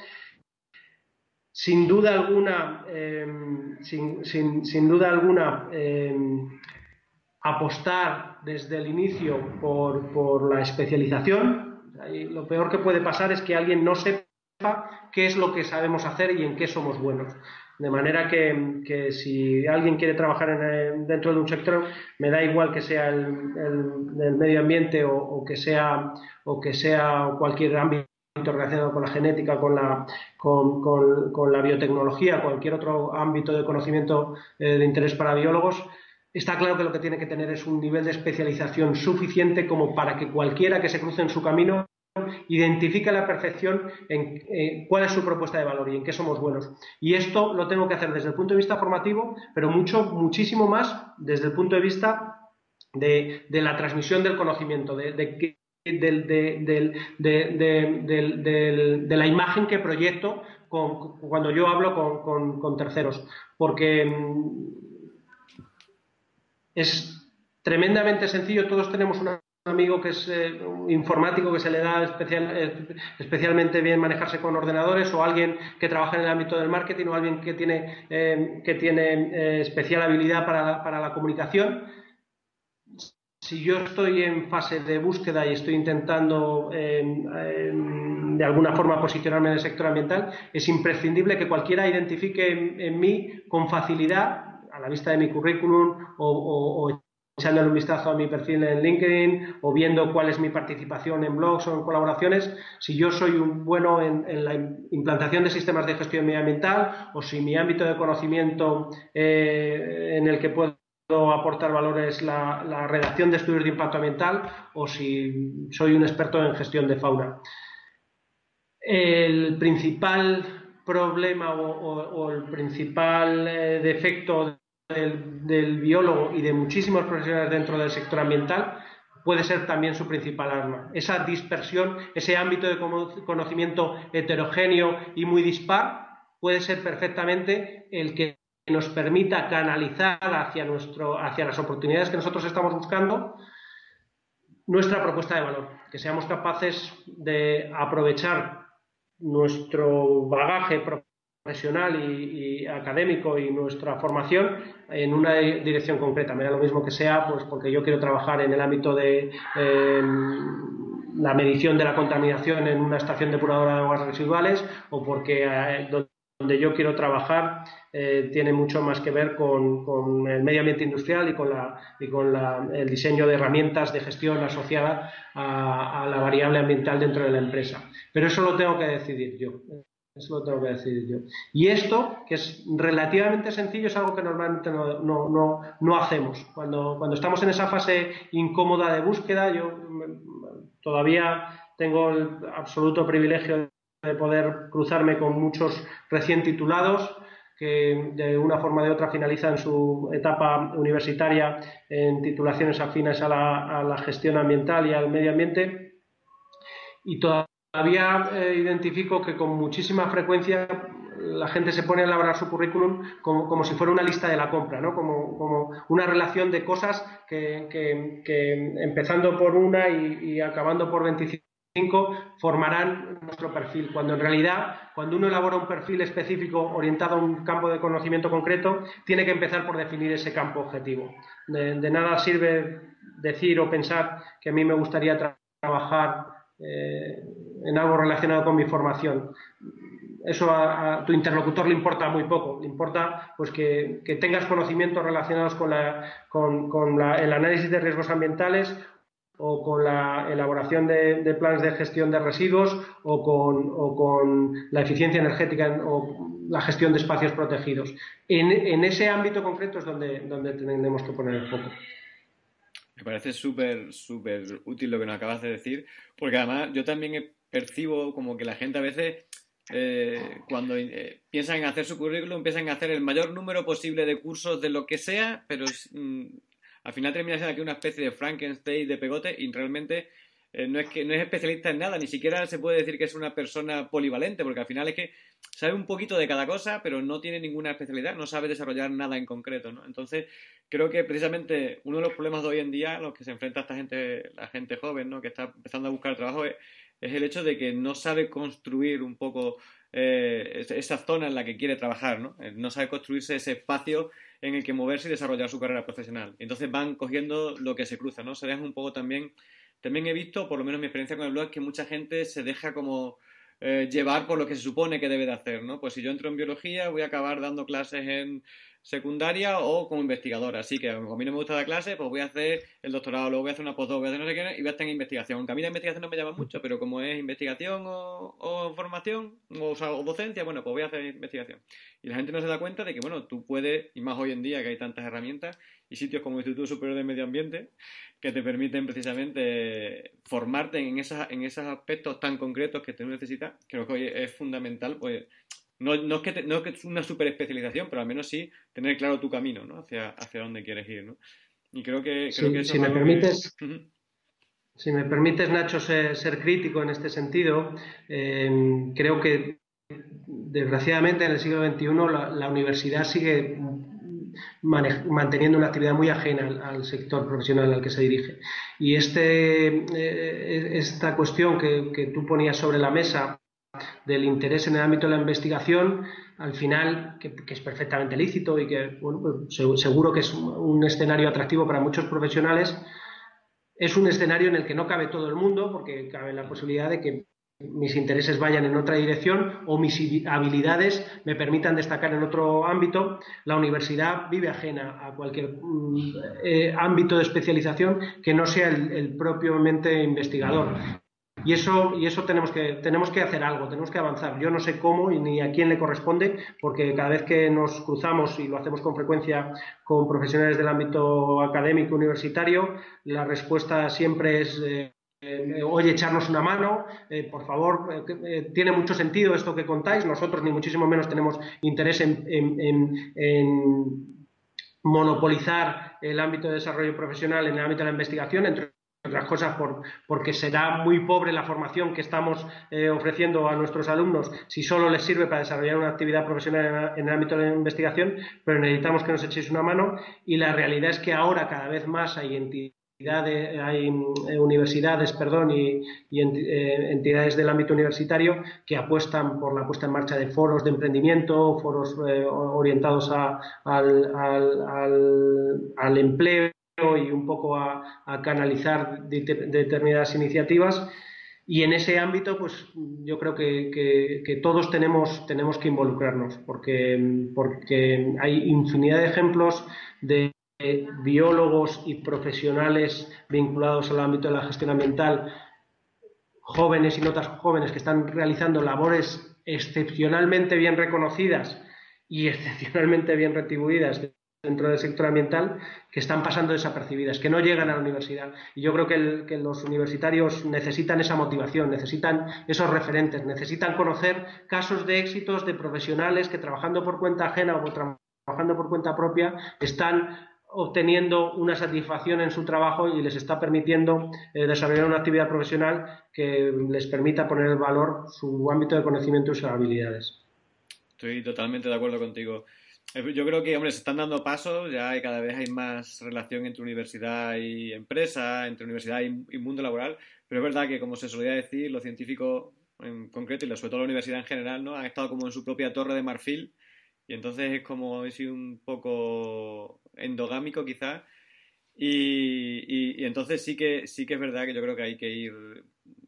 Sin duda alguna, em, sin, duda alguna, em, apostar desde el inicio por, por la especialización. Lo peor que puede pasar es que alguien no sepa qué es lo que sabemos hacer y en qué somos buenos. De manera que, si alguien quiere trabajar dentro de un sector, me da igual que sea el, medio ambiente o, que sea, o que sea cualquier ámbito relacionado con la genética, con la, con, la biotecnología, cualquier otro ámbito de conocimiento eh, de interés para biólogos, está claro que lo que tiene que tener es un nivel de especialización suficiente como para que cualquiera que se cruce en su camino identifica a la perfección en eh, cuál es su propuesta de valor y en qué somos buenos. Y esto lo tengo que hacer desde el punto de vista formativo, pero mucho, muchísimo más desde el punto de vista de, la transmisión del conocimiento, de, la imagen que proyecto cuando yo hablo con terceros. Porque mm, es tremendamente sencillo, todos tenemos una amigo que es eh, informático que se le da especial, eh, especialmente bien manejarse con ordenadores o alguien que trabaja en el ámbito del marketing o alguien que tiene, eh, que tiene especial habilidad para, la comunicación. Si yo estoy en fase de búsqueda y estoy intentando de alguna forma posicionarme en el sector ambiental, es imprescindible que cualquiera identifique en, mí con facilidad, a la vista de mi currículum o, o echándole un vistazo a mi perfil en LinkedIn o viendo cuál es mi participación en blogs o en colaboraciones, si yo soy un bueno en, la implantación de sistemas de gestión medioambiental o si mi ámbito de conocimiento eh, en el que puedo aportar valor es la, redacción de estudios de impacto ambiental o si soy un experto en gestión de fauna. El principal problema o, el principal eh, defecto del, biólogo y de muchísimos profesionales dentro del sector ambiental puede ser también su principal arma. Esa dispersión, ese ámbito de conocimiento heterogéneo y muy dispar puede ser perfectamente el que nos permita canalizar hacia, nuestro, hacia las oportunidades que nosotros estamos buscando nuestra propuesta de valor, que seamos capaces de aprovechar nuestro bagaje profesional y, académico y nuestra formación en una dirección concreta. Me da lo mismo que sea, pues porque yo quiero trabajar en el ámbito de em, la medición de la contaminación en una estación depuradora de aguas residuales o porque eh, donde yo quiero trabajar eh, tiene mucho más que ver con, el medio ambiente industrial y con, la, y con el diseño de herramientas de gestión asociada a la variable ambiental dentro de la empresa. Pero eso lo tengo que decidir yo. Eso lo tengo que decir yo. Y esto, que es relativamente sencillo, es algo que normalmente no, hacemos. Cuando, cuando estamos en esa fase incómoda de búsqueda, yo todavía tengo el absoluto privilegio de poder cruzarme con muchos recién titulados que de una forma o de otra finalizan su etapa universitaria en titulaciones afines a la, a la gestión ambiental y al medio ambiente. Y todavía eh, identifico que con muchísima frecuencia la gente se pone a elaborar su currículum como, si fuera una lista de la compra, ¿no? como, una relación de cosas que, empezando por una y, acabando por 25 formarán nuestro perfil, cuando en realidad cuando uno elabora un perfil específico orientado a un campo de conocimiento concreto, tiene que empezar por definir ese campo objetivo. De, nada sirve decir o pensar que a mí me gustaría trabajar eh, en algo relacionado con mi formación. Eso a, tu interlocutor le importa muy poco, le importa pues que, tengas conocimientos relacionados con, el análisis de riesgos ambientales o con la elaboración de, planes de gestión de residuos o con, la eficiencia energética o la gestión de espacios protegidos. En, ese ámbito concreto es donde, donde tenemos que poner el foco. Me parece súper, súper útil lo que nos acabas de decir, porque además yo también percibo como que la gente a veces, eh, cuando eh, piensan en hacer su currículum, piensan en hacer el mayor número posible de cursos de lo que sea, pero mm, al final termina siendo aquí una especie de Frankenstein de pegote y realmente eh, no es que no es especialista en nada, ni siquiera se puede decir que es una persona polivalente, porque al final es que sabe un poquito de cada cosa, pero no tiene ninguna especialidad, no sabe desarrollar nada en concreto, ¿no? Entonces, creo que precisamente uno de los problemas de hoy en día, los que se enfrenta esta gente, la gente joven, ¿no? Que está empezando a buscar trabajo, es, el hecho de que no sabe construir un poco eh, esa zona en la que quiere trabajar, ¿no? Eh, no sabe construirse ese espacio en el que moverse y desarrollar su carrera profesional. Entonces van cogiendo lo que se cruza, ¿no? Se un poco también... También he visto, por lo menos mi experiencia con el blog, que mucha gente se deja como eh, llevar por lo que se supone que debe de hacer, ¿no? Pues si yo entro en biología voy a acabar dando clases en secundaria o como investigadora. Así que como a mí no me gusta dar clase, pues voy a hacer el doctorado, luego voy a hacer una postdoc, voy a hacer no sé qué, y voy a estar en investigación. Aunque a la investigación no me llama mucho, pero como es investigación o, formación o, o, docencia, bueno, pues voy a hacer investigación. Y la gente no se da cuenta de que, bueno, tú puedes, y más hoy en día que hay tantas herramientas y sitios como el Instituto Superior de Medio Ambiente, que te permiten precisamente formarte en, esas, en esos aspectos tan concretos que tú necesitas, creo que hoy es fundamental, pues no, no, es que no es que es una super especialización, pero al menos sí tener claro tu camino, ¿no? Hacia, hacia dónde quieres ir, ¿no? Y creo que... Creo que si me permites... Si me permites, Nacho, ser, crítico en este sentido, eh, creo que desgraciadamente en el siglo XXI la, universidad sigue manteniendo una actividad muy ajena al, sector profesional al que se dirige. Y este, eh, esta cuestión que, que, tú ponías sobre la mesa del interés en el ámbito de la investigación, al final, que, es perfectamente lícito y que pues, seguro que es un escenario atractivo para muchos profesionales, es un escenario en el que no cabe todo el mundo, porque cabe la posibilidad de que mis intereses vayan en otra dirección o mis habilidades me permitan destacar en otro ámbito. La universidad vive ajena a cualquier mm, eh, ámbito de especialización que no sea el, el propiamente investigador. Y eso, y eso tenemos, que, tenemos que hacer algo, tenemos que avanzar. Yo no sé cómo y ni a quién le corresponde, porque cada vez que nos cruzamos, y lo hacemos con frecuencia con profesionales del ámbito académico universitario, la respuesta siempre es eh, eh, oye, echarnos una mano, eh, por favor, tiene mucho sentido esto que contáis, nosotros ni muchísimo menos tenemos interés en, en, monopolizar el ámbito de desarrollo profesional en el ámbito de la investigación, entre otras cosas por, porque será muy pobre la formación que estamos eh, ofreciendo a nuestros alumnos si solo les sirve para desarrollar una actividad profesional en, el ámbito de la investigación, pero necesitamos que nos echéis una mano. Y la realidad es que ahora cada vez más hay entidades, hay eh, universidades perdón, y, eh, entidades del ámbito universitario que apuestan por la puesta en marcha de foros de emprendimiento, foros orientados al, al empleo y un poco a, canalizar determinadas iniciativas. Y en ese ámbito, pues yo creo que, todos tenemos, tenemos que involucrarnos, porque, porque hay infinidad de ejemplos de biólogos y profesionales vinculados al ámbito de la gestión ambiental, jóvenes y no tan jóvenes que están realizando labores excepcionalmente bien reconocidas y excepcionalmente bien retribuidas dentro del sector ambiental que están pasando desapercibidas, que no llegan a la universidad. Y yo creo que, los universitarios necesitan esa motivación, necesitan esos referentes, necesitan conocer casos de éxitos de profesionales que trabajando por cuenta ajena o trabajando por cuenta propia están obteniendo una satisfacción en su trabajo y les está permitiendo eh, desarrollar una actividad profesional que les permita poner en valor su ámbito de conocimiento y sus habilidades. Estoy totalmente de acuerdo contigo. Eh, yo creo que, hombre, se están dando pasos, ya cada vez hay más relación entre universidad y empresa, entre universidad y, mundo laboral, pero es verdad que, como se solía decir, los científicos en concreto y sobre todo la universidad en general, ¿no? Han estado como en su propia torre de marfil y entonces es como sido un poco endogámico quizás y, y, entonces sí que sí que es verdad que yo creo que hay que ir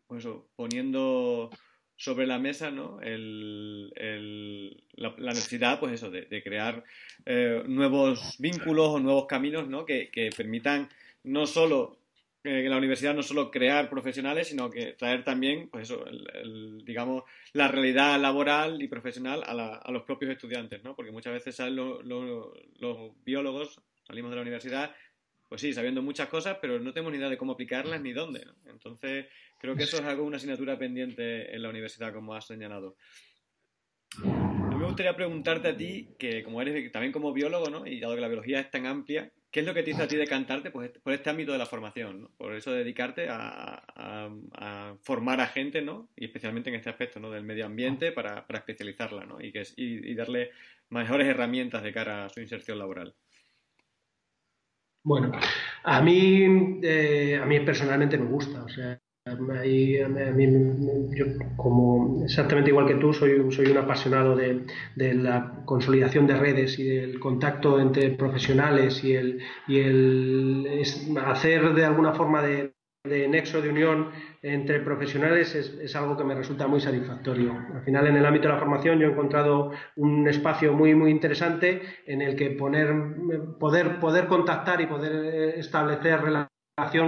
pues poniendo sobre la mesa ¿no? El, la, necesidad pues eso, de, crear eh, nuevos vínculos o nuevos caminos ¿no? que, permitan no solo eh, la universidad no solo crear profesionales, sino que traer también, pues eso, digamos, la realidad laboral y profesional a, a, los propios estudiantes, ¿no? Porque muchas veces salen los biólogos, salimos de la universidad pues sí, sabiendo muchas cosas, pero no tenemos ni idea de cómo aplicarlas ni dónde. Entonces, creo que eso es algo, una asignatura pendiente en la universidad, como has señalado. me gustaría preguntarte a ti, que como eres también como biólogo, ¿no? Y dado que la biología es tan amplia, ¿Qué es lo que te hizo a ti decantarte pues, por este ámbito de la formación? Por eso dedicarte a, formar a gente, ¿no? Y especialmente en este aspecto, ¿no? Del medio ambiente para, especializarla, ¿no? Y, que, y, darle mejores herramientas de cara a su inserción laboral. Bueno, a mí, eh, a mí personalmente me gusta, o sea, yo, como exactamente igual que tú, soy, soy un apasionado de, la consolidación de redes y del contacto entre profesionales y el, y el hacer de alguna forma de, nexo de unión entre profesionales es, es, algo que me resulta muy satisfactorio. Al final, en el ámbito de la formación, yo he encontrado un espacio muy, muy interesante en el que poner, poder, poder contactar y poder establecer relaciones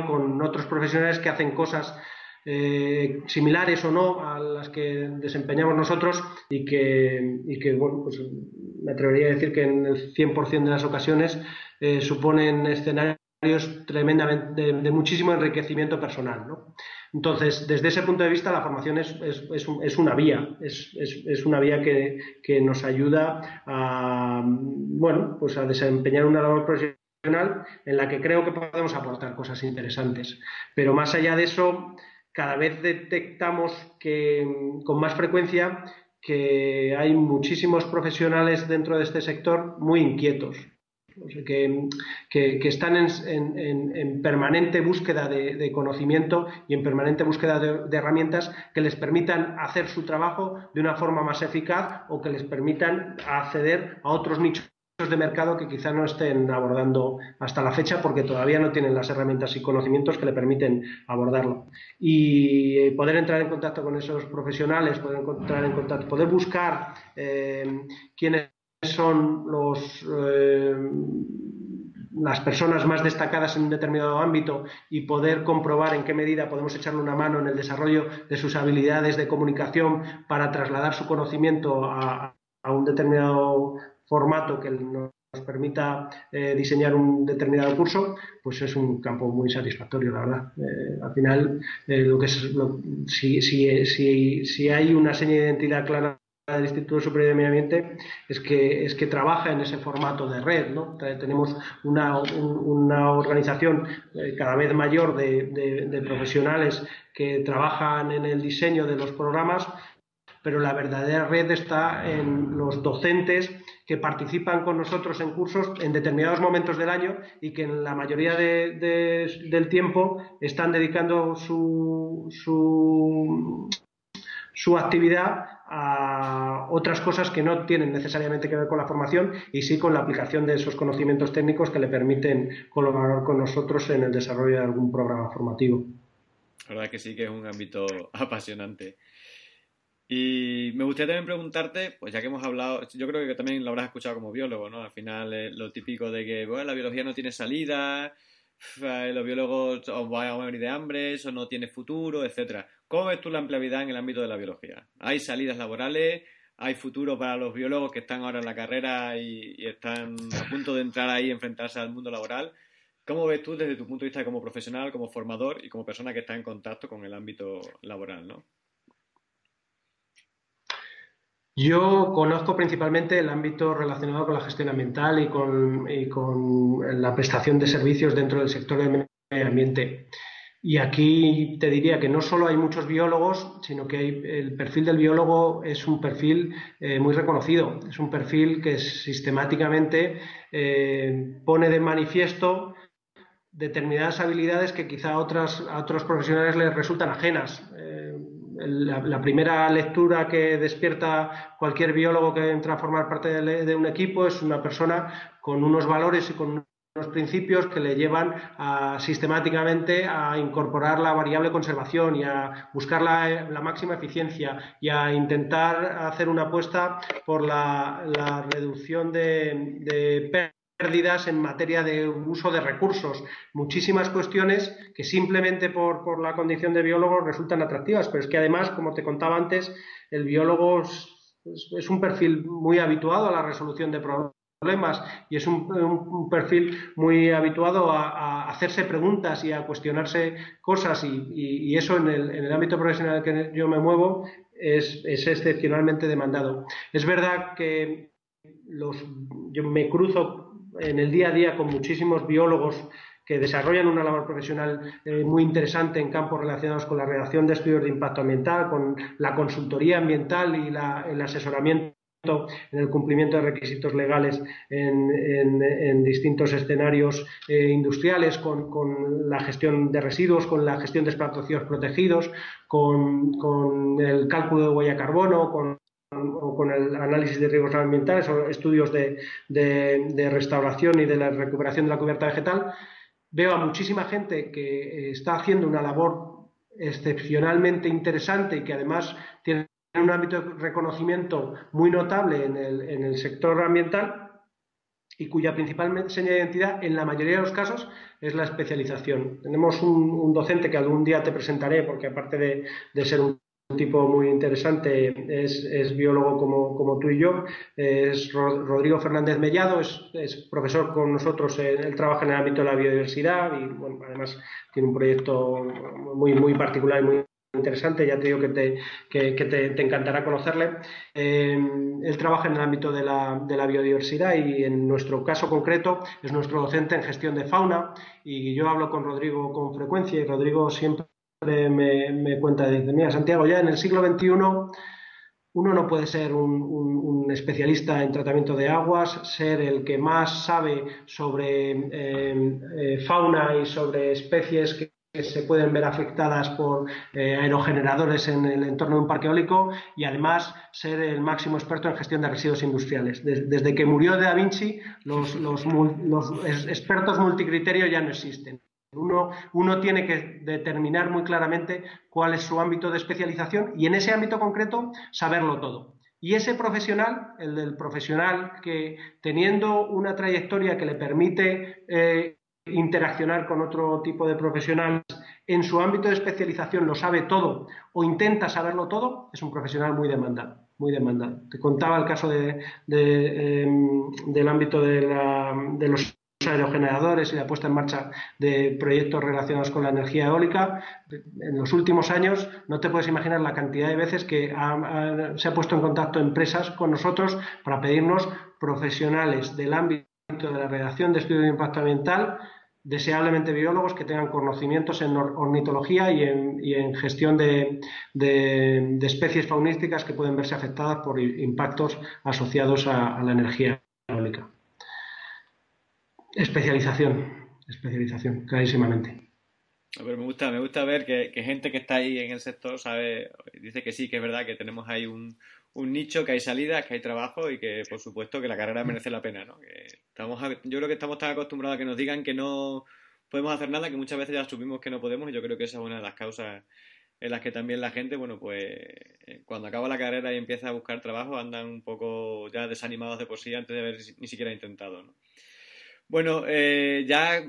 con otros profesionales que hacen cosas eh, similares o no a las que desempeñamos nosotros y que, y que bueno, pues me atrevería a decir que en el 100% de las ocasiones eh, suponen escenarios tremendamente de, muchísimo enriquecimiento personal. ¿no? Entonces, desde ese punto de vista, la formación es, es, es, una vía, es, una vía que, que, nos ayuda a, bueno, pues a desempeñar una labor profesional en la que creo que podemos aportar cosas interesantes. Pero más allá de eso, cada vez detectamos que con más frecuencia que hay muchísimos profesionales dentro de este sector muy inquietos, que, están en, permanente búsqueda de, conocimiento y en permanente búsqueda de, herramientas que les permitan hacer su trabajo de una forma más eficaz o que les permitan acceder a otros nichos de mercado que quizá no estén abordando hasta la fecha porque todavía no tienen las herramientas y conocimientos que le permiten abordarlo. Y eh, poder entrar en contacto con esos profesionales, poder encontrar en contacto, poder buscar eh, quiénes son los eh, las personas más destacadas en un determinado ámbito y poder comprobar en qué medida podemos echarle una mano en el desarrollo de sus habilidades de comunicación para trasladar su conocimiento a, a un determinado formato que nos permita eh, diseñar un determinado curso, pues es un campo muy satisfactorio, la verdad. Eh, al final, eh, lo que si, si, si, si, hay una seña de identidad clara del Instituto Superior de Medio Ambiente es que, es que trabaja en ese formato de red. ¿no? Tenemos una, una organización cada vez mayor de profesionales que trabajan en el diseño de los programas, pero la verdadera red está en los docentes que participan con nosotros en cursos en determinados momentos del año y que en la mayoría del tiempo están dedicando su, su, actividad a otras cosas que no tienen necesariamente que ver con la formación y sí con la aplicación de esos conocimientos técnicos que le permiten colaborar con nosotros en el desarrollo de algún programa formativo. La verdad que sí que es un ámbito apasionante. Y me gustaría también preguntarte, pues ya que hemos hablado, yo creo que también lo habrás escuchado como biólogo, ¿no? Al final es lo típico de que bueno, la biología no tiene salida, eh, los biólogos os van a morir de hambre, eso no tiene futuro, etcétera. ¿Cómo ves tú la empleabilidad en el ámbito de la biología? ¿Hay salidas laborales? ¿Hay futuro para los biólogos que están ahora en la carrera y, y están a punto de entrar ahí y enfrentarse al mundo laboral? ¿Cómo ves tú desde tu punto de vista como profesional, como formador y como persona que está en contacto con el ámbito laboral, ¿no? Yo conozco principalmente el ámbito relacionado con la gestión ambiental y con, la prestación de servicios dentro del sector del medio ambiente. Y aquí te diría que no solo hay muchos biólogos, sino que el perfil del biólogo es un perfil eh, muy reconocido. Es un perfil que sistemáticamente eh, pone de manifiesto determinadas habilidades que quizá a, otros profesionales les resultan ajenas. Eh, la, primera lectura que despierta cualquier biólogo que entra a formar parte de, un equipo es una persona con unos valores y con unos principios que le llevan a, sistemáticamente a incorporar la variable conservación y a buscar la, máxima eficiencia y a intentar hacer una apuesta por la, reducción de, de pérdidas en materia de uso de recursos, muchísimas cuestiones que simplemente por, la condición de biólogo resultan atractivas, pero es que además, como te contaba antes, el biólogo es, un perfil muy habituado a la resolución de problemas y es un, perfil muy habituado a, hacerse preguntas y a cuestionarse cosas y, eso en el, en el, ámbito profesional en el que yo me muevo es, es excepcionalmente demandado. Es verdad que los, yo me cruzo en el día a día con muchísimos biólogos que desarrollan una labor profesional eh, muy interesante en campos relacionados con la redacción de estudios de impacto ambiental, con la consultoría ambiental y el asesoramiento en el cumplimiento de requisitos legales en, distintos escenarios eh, industriales, con, la gestión de residuos, con la gestión de espacios protegidos, con, el cálculo de huella carbono, con o con el análisis de riesgos ambientales o estudios de, de, restauración y de la recuperación de la cubierta vegetal, veo a muchísima gente que está haciendo una labor excepcionalmente interesante y que además tiene un ámbito de reconocimiento muy notable en el, sector ambiental y cuya principal señal de identidad en la mayoría de los casos es la especialización. Tenemos un, docente que algún día te presentaré porque aparte de ser un un tipo muy interesante, es, biólogo como, tú y yo, es Rodrigo Fernández Mellado, es, profesor con nosotros, él trabaja en el ámbito de la biodiversidad y además tiene un proyecto muy, muy particular y muy interesante, ya te digo que te, te, encantará conocerle. Eh, él trabaja en el ámbito de la, de la, biodiversidad y en nuestro caso concreto es nuestro docente en gestión de fauna y yo hablo con Rodrigo con frecuencia y Rodrigo siempre me, cuenta, dice, mira, Santiago, ya en el siglo XXI uno no puede ser un, especialista en tratamiento de aguas, ser el que más sabe sobre eh, eh, fauna y sobre especies que, se pueden ver afectadas por eh, aerogeneradores en el entorno de un parque eólico y además ser el máximo experto en gestión de residuos industriales. desde que murió Da Vinci, los, los expertos multicriterio ya no existen. Uno, tiene que determinar muy claramente cuál es su ámbito de especialización y en ese ámbito concreto saberlo todo. Y ese profesional, el del profesional que teniendo una trayectoria que le permite eh, interaccionar con otro tipo de profesionales en su ámbito de especialización lo sabe todo o intenta saberlo todo, es un profesional muy demandado. Muy demandado. Te contaba el caso em, del ámbito de los aerogeneradores y la puesta en marcha de proyectos relacionados con la energía eólica. En los últimos años no te puedes imaginar la cantidad de veces que se ha puesto en contacto empresas con nosotros para pedirnos profesionales del ámbito de la redacción de estudios de impacto ambiental, deseablemente biólogos que tengan conocimientos en ornitología y en, gestión de, de, especies faunísticas que pueden verse afectadas por impactos asociados a la energía eólica. Especialización, especialización, clarísimamente. Pero me gusta, me gusta ver que, gente que está ahí en el sector sabe, dice que sí, que es verdad que tenemos ahí un, nicho, que hay salidas, que hay trabajo y que por supuesto que la carrera merece la pena, ¿no? estamos, yo creo que estamos tan acostumbrados a que nos digan que no podemos hacer nada que muchas veces ya asumimos que no podemos y yo creo que esa es una de las causas en las que también la gente, bueno, pues eh, cuando acaba la carrera y empieza a buscar trabajo andan un poco ya desanimados de por sí antes de haber ni siquiera intentado, ¿no? Bueno, eh, ya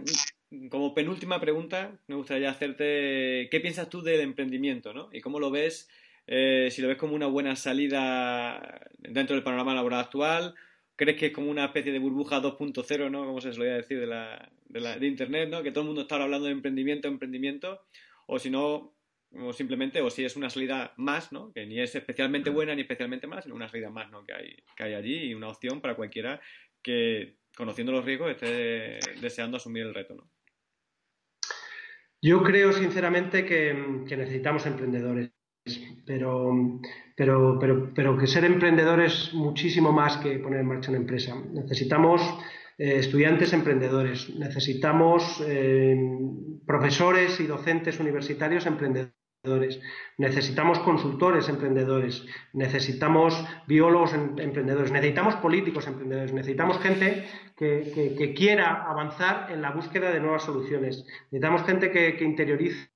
como penúltima pregunta, me gustaría hacerte, ¿qué piensas tú del emprendimiento, ¿no? Y cómo lo ves, eh, si lo ves como una buena salida dentro del panorama laboral actual, ¿crees que es como una especie de burbuja 2.0, ¿no? Como se solía decir de, la, de, la, de Internet, ¿no? Que todo el mundo está hablando de emprendimiento, emprendimiento, o si no, o simplemente, o si es una salida más, ¿no? Que ni es especialmente buena ni especialmente mala, sino una salida más, ¿no? Que hay, que hay allí y una opción para cualquiera que conociendo los riesgos, esté deseando asumir el reto. ¿no? Yo creo sinceramente que, necesitamos emprendedores, pero, pero, pero, pero, que ser emprendedor es muchísimo más que poner en marcha una empresa. Necesitamos eh, estudiantes emprendedores, necesitamos eh, profesores y docentes universitarios emprendedores necesitamos consultores emprendedores, necesitamos biólogos em, emprendedores, necesitamos políticos emprendedores, necesitamos gente que, quiera avanzar en la búsqueda de nuevas soluciones, necesitamos gente que, interiorice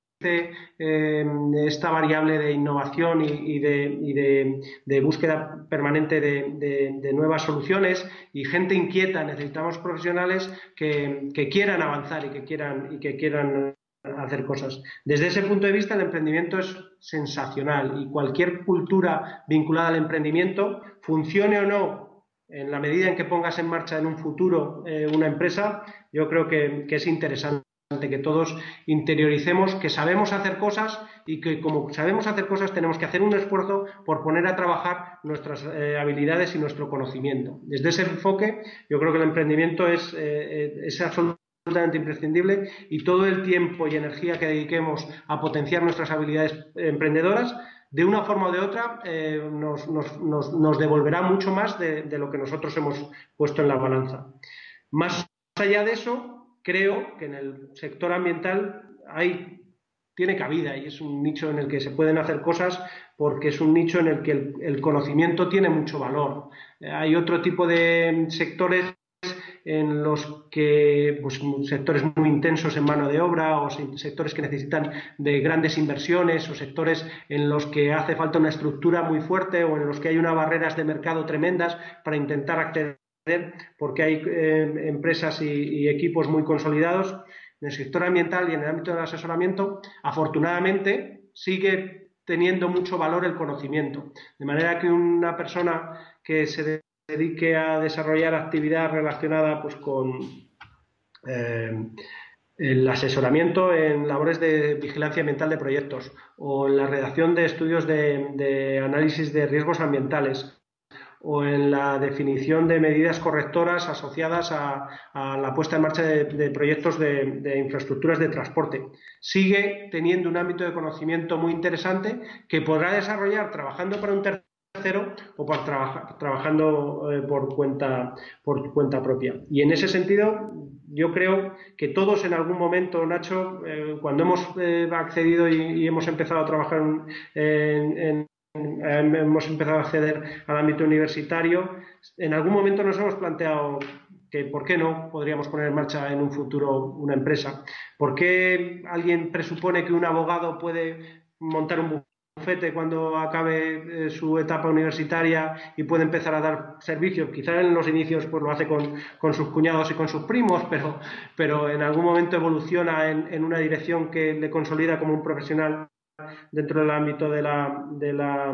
em, esta variable de innovación y, de, búsqueda permanente de, nuevas soluciones y gente inquieta. Necesitamos profesionales que, quieran avanzar y que quieran, y que quieran hacer cosas. Desde ese punto de vista, el emprendimiento es sensacional y cualquier cultura vinculada al emprendimiento, funcione o no, en la medida en que pongas en marcha en un futuro eh, una empresa, yo creo que, es interesante. que todos interioricemos que sabemos hacer cosas y que como sabemos hacer cosas tenemos que hacer un esfuerzo por poner a trabajar nuestras eh, habilidades y nuestro conocimiento. Desde ese enfoque yo creo que el emprendimiento eh, es absolutamente imprescindible y todo el tiempo y energía que dediquemos a potenciar nuestras habilidades emprendedoras de una forma o de otra eh, nos, devolverá mucho más de, lo que nosotros hemos puesto en la balanza. Más allá de eso, creo que en el sector ambiental hay tiene cabida y es un nicho en el que se pueden hacer cosas porque es un nicho en el que el, conocimiento tiene mucho valor. hay otro tipo de sectores en los que pues, sectores muy intensos en mano de obra o sectores que necesitan de grandes inversiones o sectores en los que hace falta una estructura muy fuerte o en los que hay unas barreras de mercado tremendas para intentar acceder porque hay eh, empresas y, equipos muy consolidados en el sector ambiental y en el ámbito del asesoramiento, afortunadamente sigue teniendo mucho valor el conocimiento. De manera que una persona que se dedique a desarrollar actividad relacionada pues, con eh, el asesoramiento en labores de vigilancia ambiental de proyectos o en la redacción de estudios de análisis de riesgos ambientales o en la definición de medidas correctoras asociadas a, la puesta en marcha de, proyectos de, infraestructuras de transporte. Sigue teniendo un ámbito de conocimiento muy interesante que podrá desarrollar trabajando para un tercero o trabajando eh, por, cuenta, por cuenta propia. Y en ese sentido, yo creo que todos en algún momento, Nacho, eh, cuando hemos eh, accedido y, hemos empezado a trabajar en hemos empezado a acceder al ámbito universitario. En algún momento nos hemos planteado que por qué no podríamos poner en marcha en un futuro una empresa. ¿Por qué alguien presupone que un abogado puede montar un bufete cuando acabe eh, su etapa universitaria y puede empezar a dar servicios? Quizás en los inicios pues lo hace con, sus cuñados y con sus primos, pero, pero en algún momento evoluciona en una dirección que le consolida como un profesional dentro del ámbito de, la, de, la,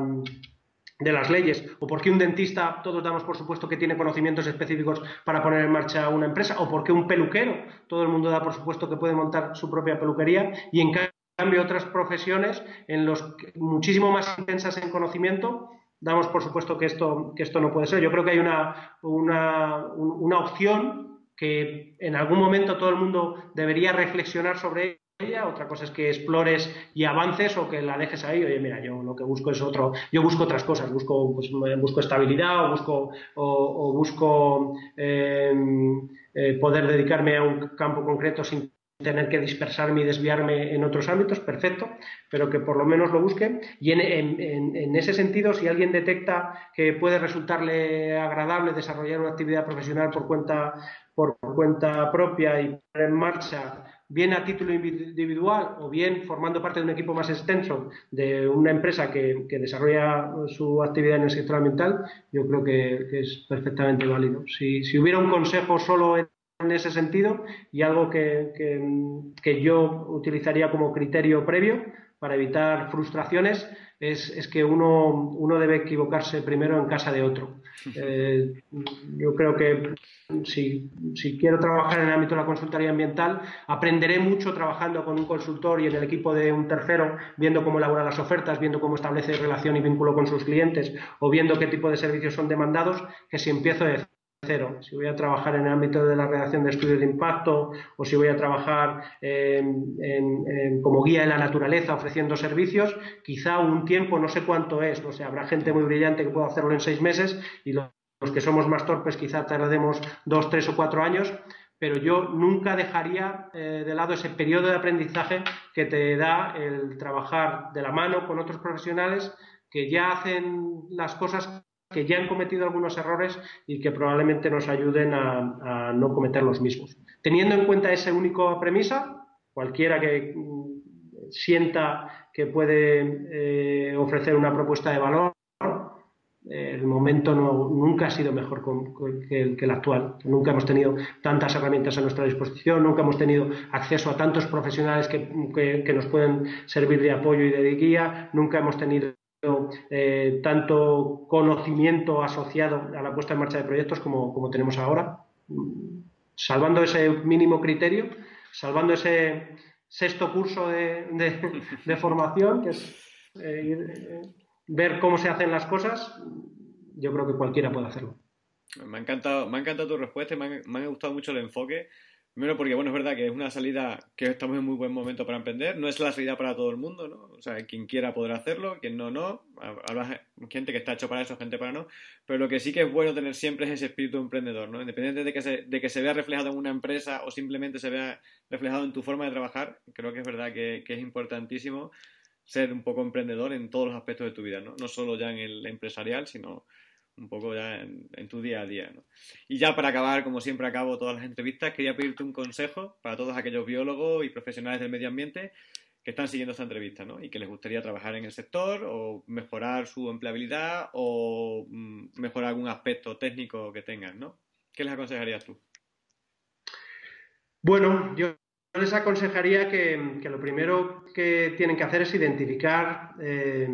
de las leyes, o por qué un dentista, todos damos por supuesto que tiene conocimientos específicos para poner en marcha una empresa, o por qué un peluquero, todo el mundo da por supuesto que puede montar su propia peluquería, y en cambio otras profesiones en los muchísimo más intensas en conocimiento, damos por supuesto que esto, que esto no puede ser. Yo creo que hay una, una, una opción que en algún momento todo el mundo debería reflexionar sobre otra cosa es que explores y avances o que la dejes ahí. Oye, mira, yo lo que busco es otro, yo busco otras cosas, busco, pues, busco estabilidad o busco, o, busco em, eh, poder dedicarme a un campo concreto sin tener que dispersarme y desviarme en otros ámbitos, perfecto, pero que por lo menos lo busque. Y en, en, ese sentido, si alguien detecta que puede resultarle agradable desarrollar una actividad profesional por cuenta, por cuenta propia y en marcha bien a título individual o bien formando parte de un equipo más extenso de una empresa que, desarrolla su actividad en el sector ambiental, yo creo que, es perfectamente válido. Si, hubiera un consejo solo en, ese sentido y algo que, que, yo utilizaría como criterio previo para evitar frustraciones, es, que uno, uno, debe equivocarse primero en casa de otro. Eh, yo creo que si, si, quiero trabajar en el ámbito de la consultoría ambiental, aprenderé mucho trabajando con un consultor y en el equipo de un tercero, viendo cómo elabora las ofertas, viendo cómo establece relación y vínculo con sus clientes o viendo qué tipo de servicios son demandados, que si empiezo de cero. Si voy a trabajar en el ámbito de la redacción de estudios de impacto o si voy a trabajar como guía en la naturaleza ofreciendo servicios, quizá un tiempo, no sé cuánto es, no sé, habrá gente muy brillante que pueda hacerlo en seis meses y los que somos más torpes quizá tardemos dos, tres o cuatro años, pero yo nunca dejaría eh, de lado ese periodo de aprendizaje que te da el trabajar de la mano con otros profesionales que ya hacen las cosas que ya han cometido algunos errores y que probablemente nos ayuden a, no cometer los mismos. Teniendo en cuenta esa única premisa, cualquiera que mm, sienta que puede eh, ofrecer una propuesta de valor, el momento nunca ha sido mejor que, el, actual. Nunca hemos tenido tantas herramientas a nuestra disposición, nunca hemos tenido acceso a tantos profesionales que nos pueden servir de apoyo y de guía, nunca hemos tenido eh, tanto conocimiento asociado a la puesta en marcha de proyectos como, tenemos ahora. Salvando ese mínimo criterio, salvando ese sexto curso de, formación, que es eh, eh, ver cómo se hacen las cosas, yo creo que cualquiera puede hacerlo. Me ha encantado, me ha encantado tu respuesta y me me ha gustado mucho el enfoque Primero porque, bueno, es verdad que es una salida que estamos en muy buen momento para emprender. No es la salida para todo el mundo, ¿no? O sea, quien quiera podrá hacerlo, quien no, no. Habrá gente que está hecho para eso, gente para no. Pero lo que sí que es bueno tener siempre es ese espíritu emprendedor, ¿no? Independiente de que se, de que se vea reflejado en una empresa o simplemente se vea reflejado en tu forma de trabajar, creo que es verdad que, que es importantísimo ser un poco emprendedor en todos los aspectos de tu vida, ¿no? No solo ya en el empresarial, sino un poco ya en, tu día a día. ¿no? Y ya para acabar, como siempre acabo todas las entrevistas, quería pedirte un consejo para todos aquellos biólogos y profesionales del medio ambiente que están siguiendo esta entrevista ¿no? y que les gustaría trabajar en el sector o mejorar su empleabilidad o mm, mejorar algún aspecto técnico que tengan. ¿no? ¿Qué les aconsejarías tú? Bueno, yo les aconsejaría que, lo primero que tienen que hacer es identificar eh,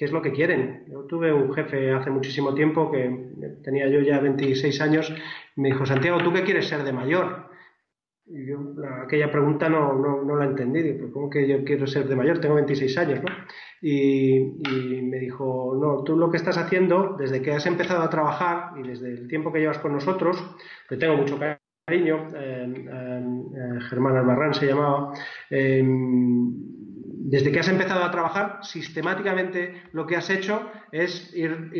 qué es lo que quieren. Yo tuve un jefe hace muchísimo tiempo que tenía yo ya 26 años me dijo, Santiago, ¿tú qué quieres ser de mayor? Y yo aquella pregunta no, no, la entendí. Digo, ¿cómo que yo quiero ser de mayor? Tengo 26 años, ¿no? Y, me dijo, no, tú lo que estás haciendo, desde que has empezado a trabajar y desde el tiempo que llevas con nosotros, que tengo mucho cariño, eh, eh, Germán Albarrán se llamaba, eh, desde que has empezado a trabajar, sistemáticamente lo que has hecho es ir,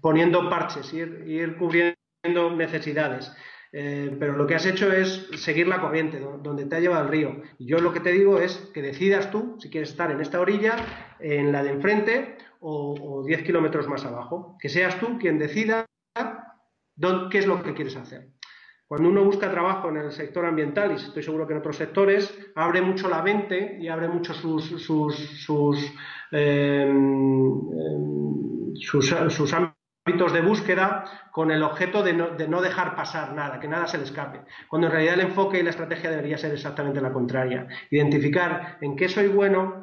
poniendo parches, ir, cubriendo necesidades. Eh, pero lo que has hecho es seguir la corriente, donde te ha llevado el río. Y yo lo que te digo es que decidas tú si quieres estar en esta orilla, en la de enfrente o, 10 kilómetros más abajo. Que seas tú quien decida qué es lo que quieres hacer. Cuando uno busca trabajo en el sector ambiental, y estoy seguro que en otros sectores, abre mucho la mente y abre mucho sus, sus, sus, em, em, sus, ámbitos de búsqueda con el objeto de no, de no, dejar pasar nada, que nada se le escape. Cuando en realidad el enfoque y la estrategia debería ser exactamente la contraria. Identificar en qué soy bueno,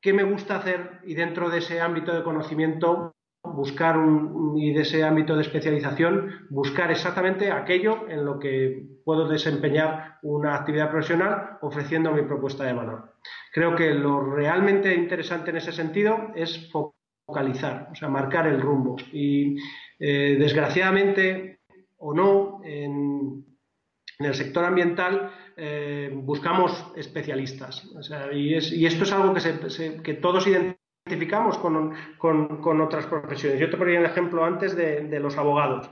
qué me gusta hacer y dentro de ese ámbito de conocimiento buscar un, y de ese ámbito de especialización, buscar exactamente aquello en lo que puedo desempeñar una actividad profesional ofreciendo mi propuesta de valor. Creo que lo realmente interesante en ese sentido es focalizar, o sea, marcar el rumbo. Y eh, desgraciadamente o no, en, el sector ambiental eh, buscamos especialistas. y, esto es algo que todos identificamos identificamos con, otras profesiones. Yo te ponía el ejemplo antes de, los abogados.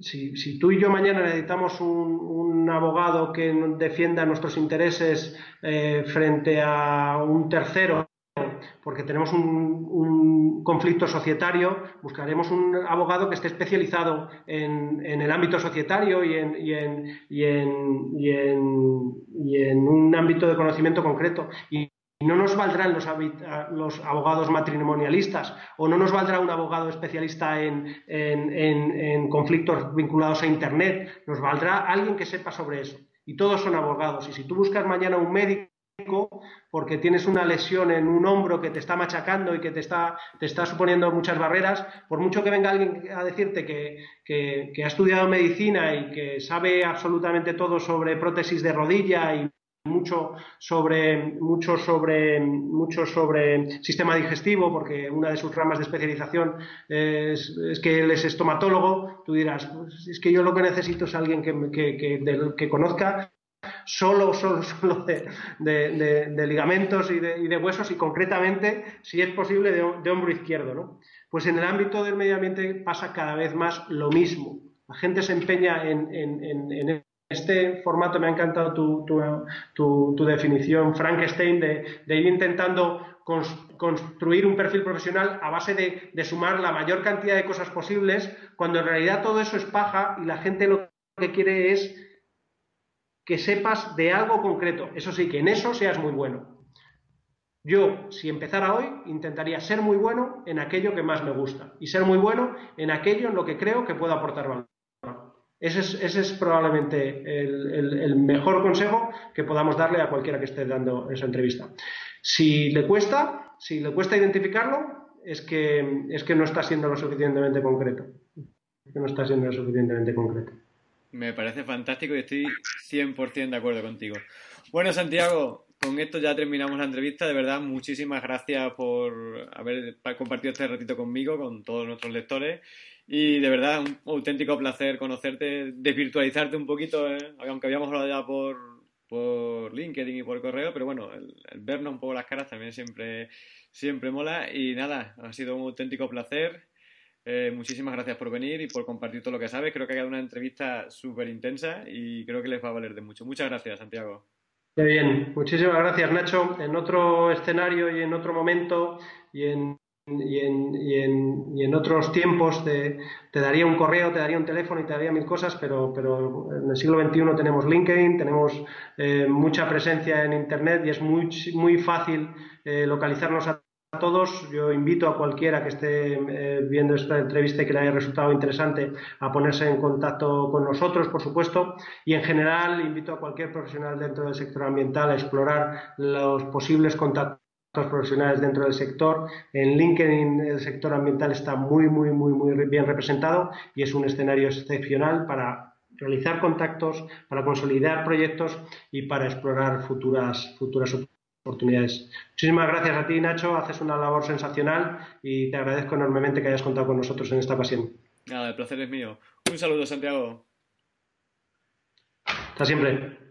Si, tú y yo mañana necesitamos un, abogado que defienda nuestros intereses eh, frente a un tercero, porque tenemos un, conflicto societario, buscaremos un abogado que esté especializado en, el ámbito societario y en, y en, un ámbito de conocimiento concreto. Y no nos valdrán los, abogados matrimonialistas o no nos valdrá un abogado especialista en, conflictos vinculados a Internet, nos valdrá alguien que sepa sobre eso. Y todos son abogados. Y si tú buscas mañana un médico porque tienes una lesión en un hombro que te está machacando y que te está, te está suponiendo muchas barreras, por mucho que venga alguien a decirte que ha estudiado medicina y que sabe absolutamente todo sobre prótesis de rodilla y mucho sobre, mucho sobre, mucho sobre sistema digestivo, porque una de sus ramas de especialización es, que él es estomatólogo, tú dirás, pues es que yo lo que necesito es alguien que, que, que, conozca solo, solo, solo de, de, ligamentos y, y de, huesos y concretamente, si es posible, de, hombro izquierdo. ¿no? Pues en el ámbito del medio ambiente pasa cada vez más lo mismo. La gente se empeña en, en, en este formato me ha encantado tu, definición, Frankenstein, de, ir intentando construir un perfil profesional a base de, sumar la mayor cantidad de cosas posibles, cuando en realidad todo eso es paja y la gente lo que quiere es que sepas de algo concreto. Eso sí, que en eso seas muy bueno. Yo, si empezara hoy, intentaría ser muy bueno en aquello que más me gusta y ser muy bueno en aquello en lo que creo que puedo aportar valor. Ese es, probablemente el, mejor consejo que podamos darle a cualquiera que esté dando esa entrevista. Si le cuesta, si le cuesta identificarlo, es que, es no está siendo lo suficientemente concreto. Que no está siendo lo suficientemente concreto. Me parece fantástico y estoy 100% de acuerdo contigo. Bueno, Santiago, con esto ya terminamos la entrevista. De verdad, muchísimas gracias por haber compartido este ratito conmigo, con todos nuestros lectores. Y de verdad, un auténtico placer conocerte, desvirtualizarte un poquito, ¿eh? aunque habíamos hablado ya por, por LinkedIn y por correo, pero bueno, el, vernos un poco las caras también siempre, siempre mola. Y nada, ha sido un auténtico placer. Eh, muchísimas gracias por venir y por compartir todo lo que sabes. Creo que ha quedado una entrevista súper intensa y creo que les va a valer de mucho. Muchas gracias, Santiago. Muy bien, muchísimas gracias, Nacho. En otro escenario y en otro momento y en y en, y en, y en otros tiempos te, daría un correo, te daría un teléfono y te daría mil cosas, pero, pero en el siglo XXI tenemos LinkedIn, tenemos eh, mucha presencia en Internet y es muy, muy fácil eh, localizarnos a todos. Yo invito a cualquiera que esté eh, viendo esta entrevista y que le haya resultado interesante a ponerse en contacto con nosotros, por supuesto, y en general invito a cualquier profesional dentro del sector ambiental a explorar los posibles contactos profesionales dentro del sector. En LinkedIn el sector ambiental está muy, muy, muy, muy bien representado y es un escenario excepcional para realizar contactos, para consolidar proyectos y para explorar futuras, futuras oportunidades. Muchísimas gracias a ti, Nacho. Haces una labor sensacional y te agradezco enormemente que hayas contado con nosotros en esta ocasión. Nada, el placer es mío. Un saludo, Santiago. Hasta siempre.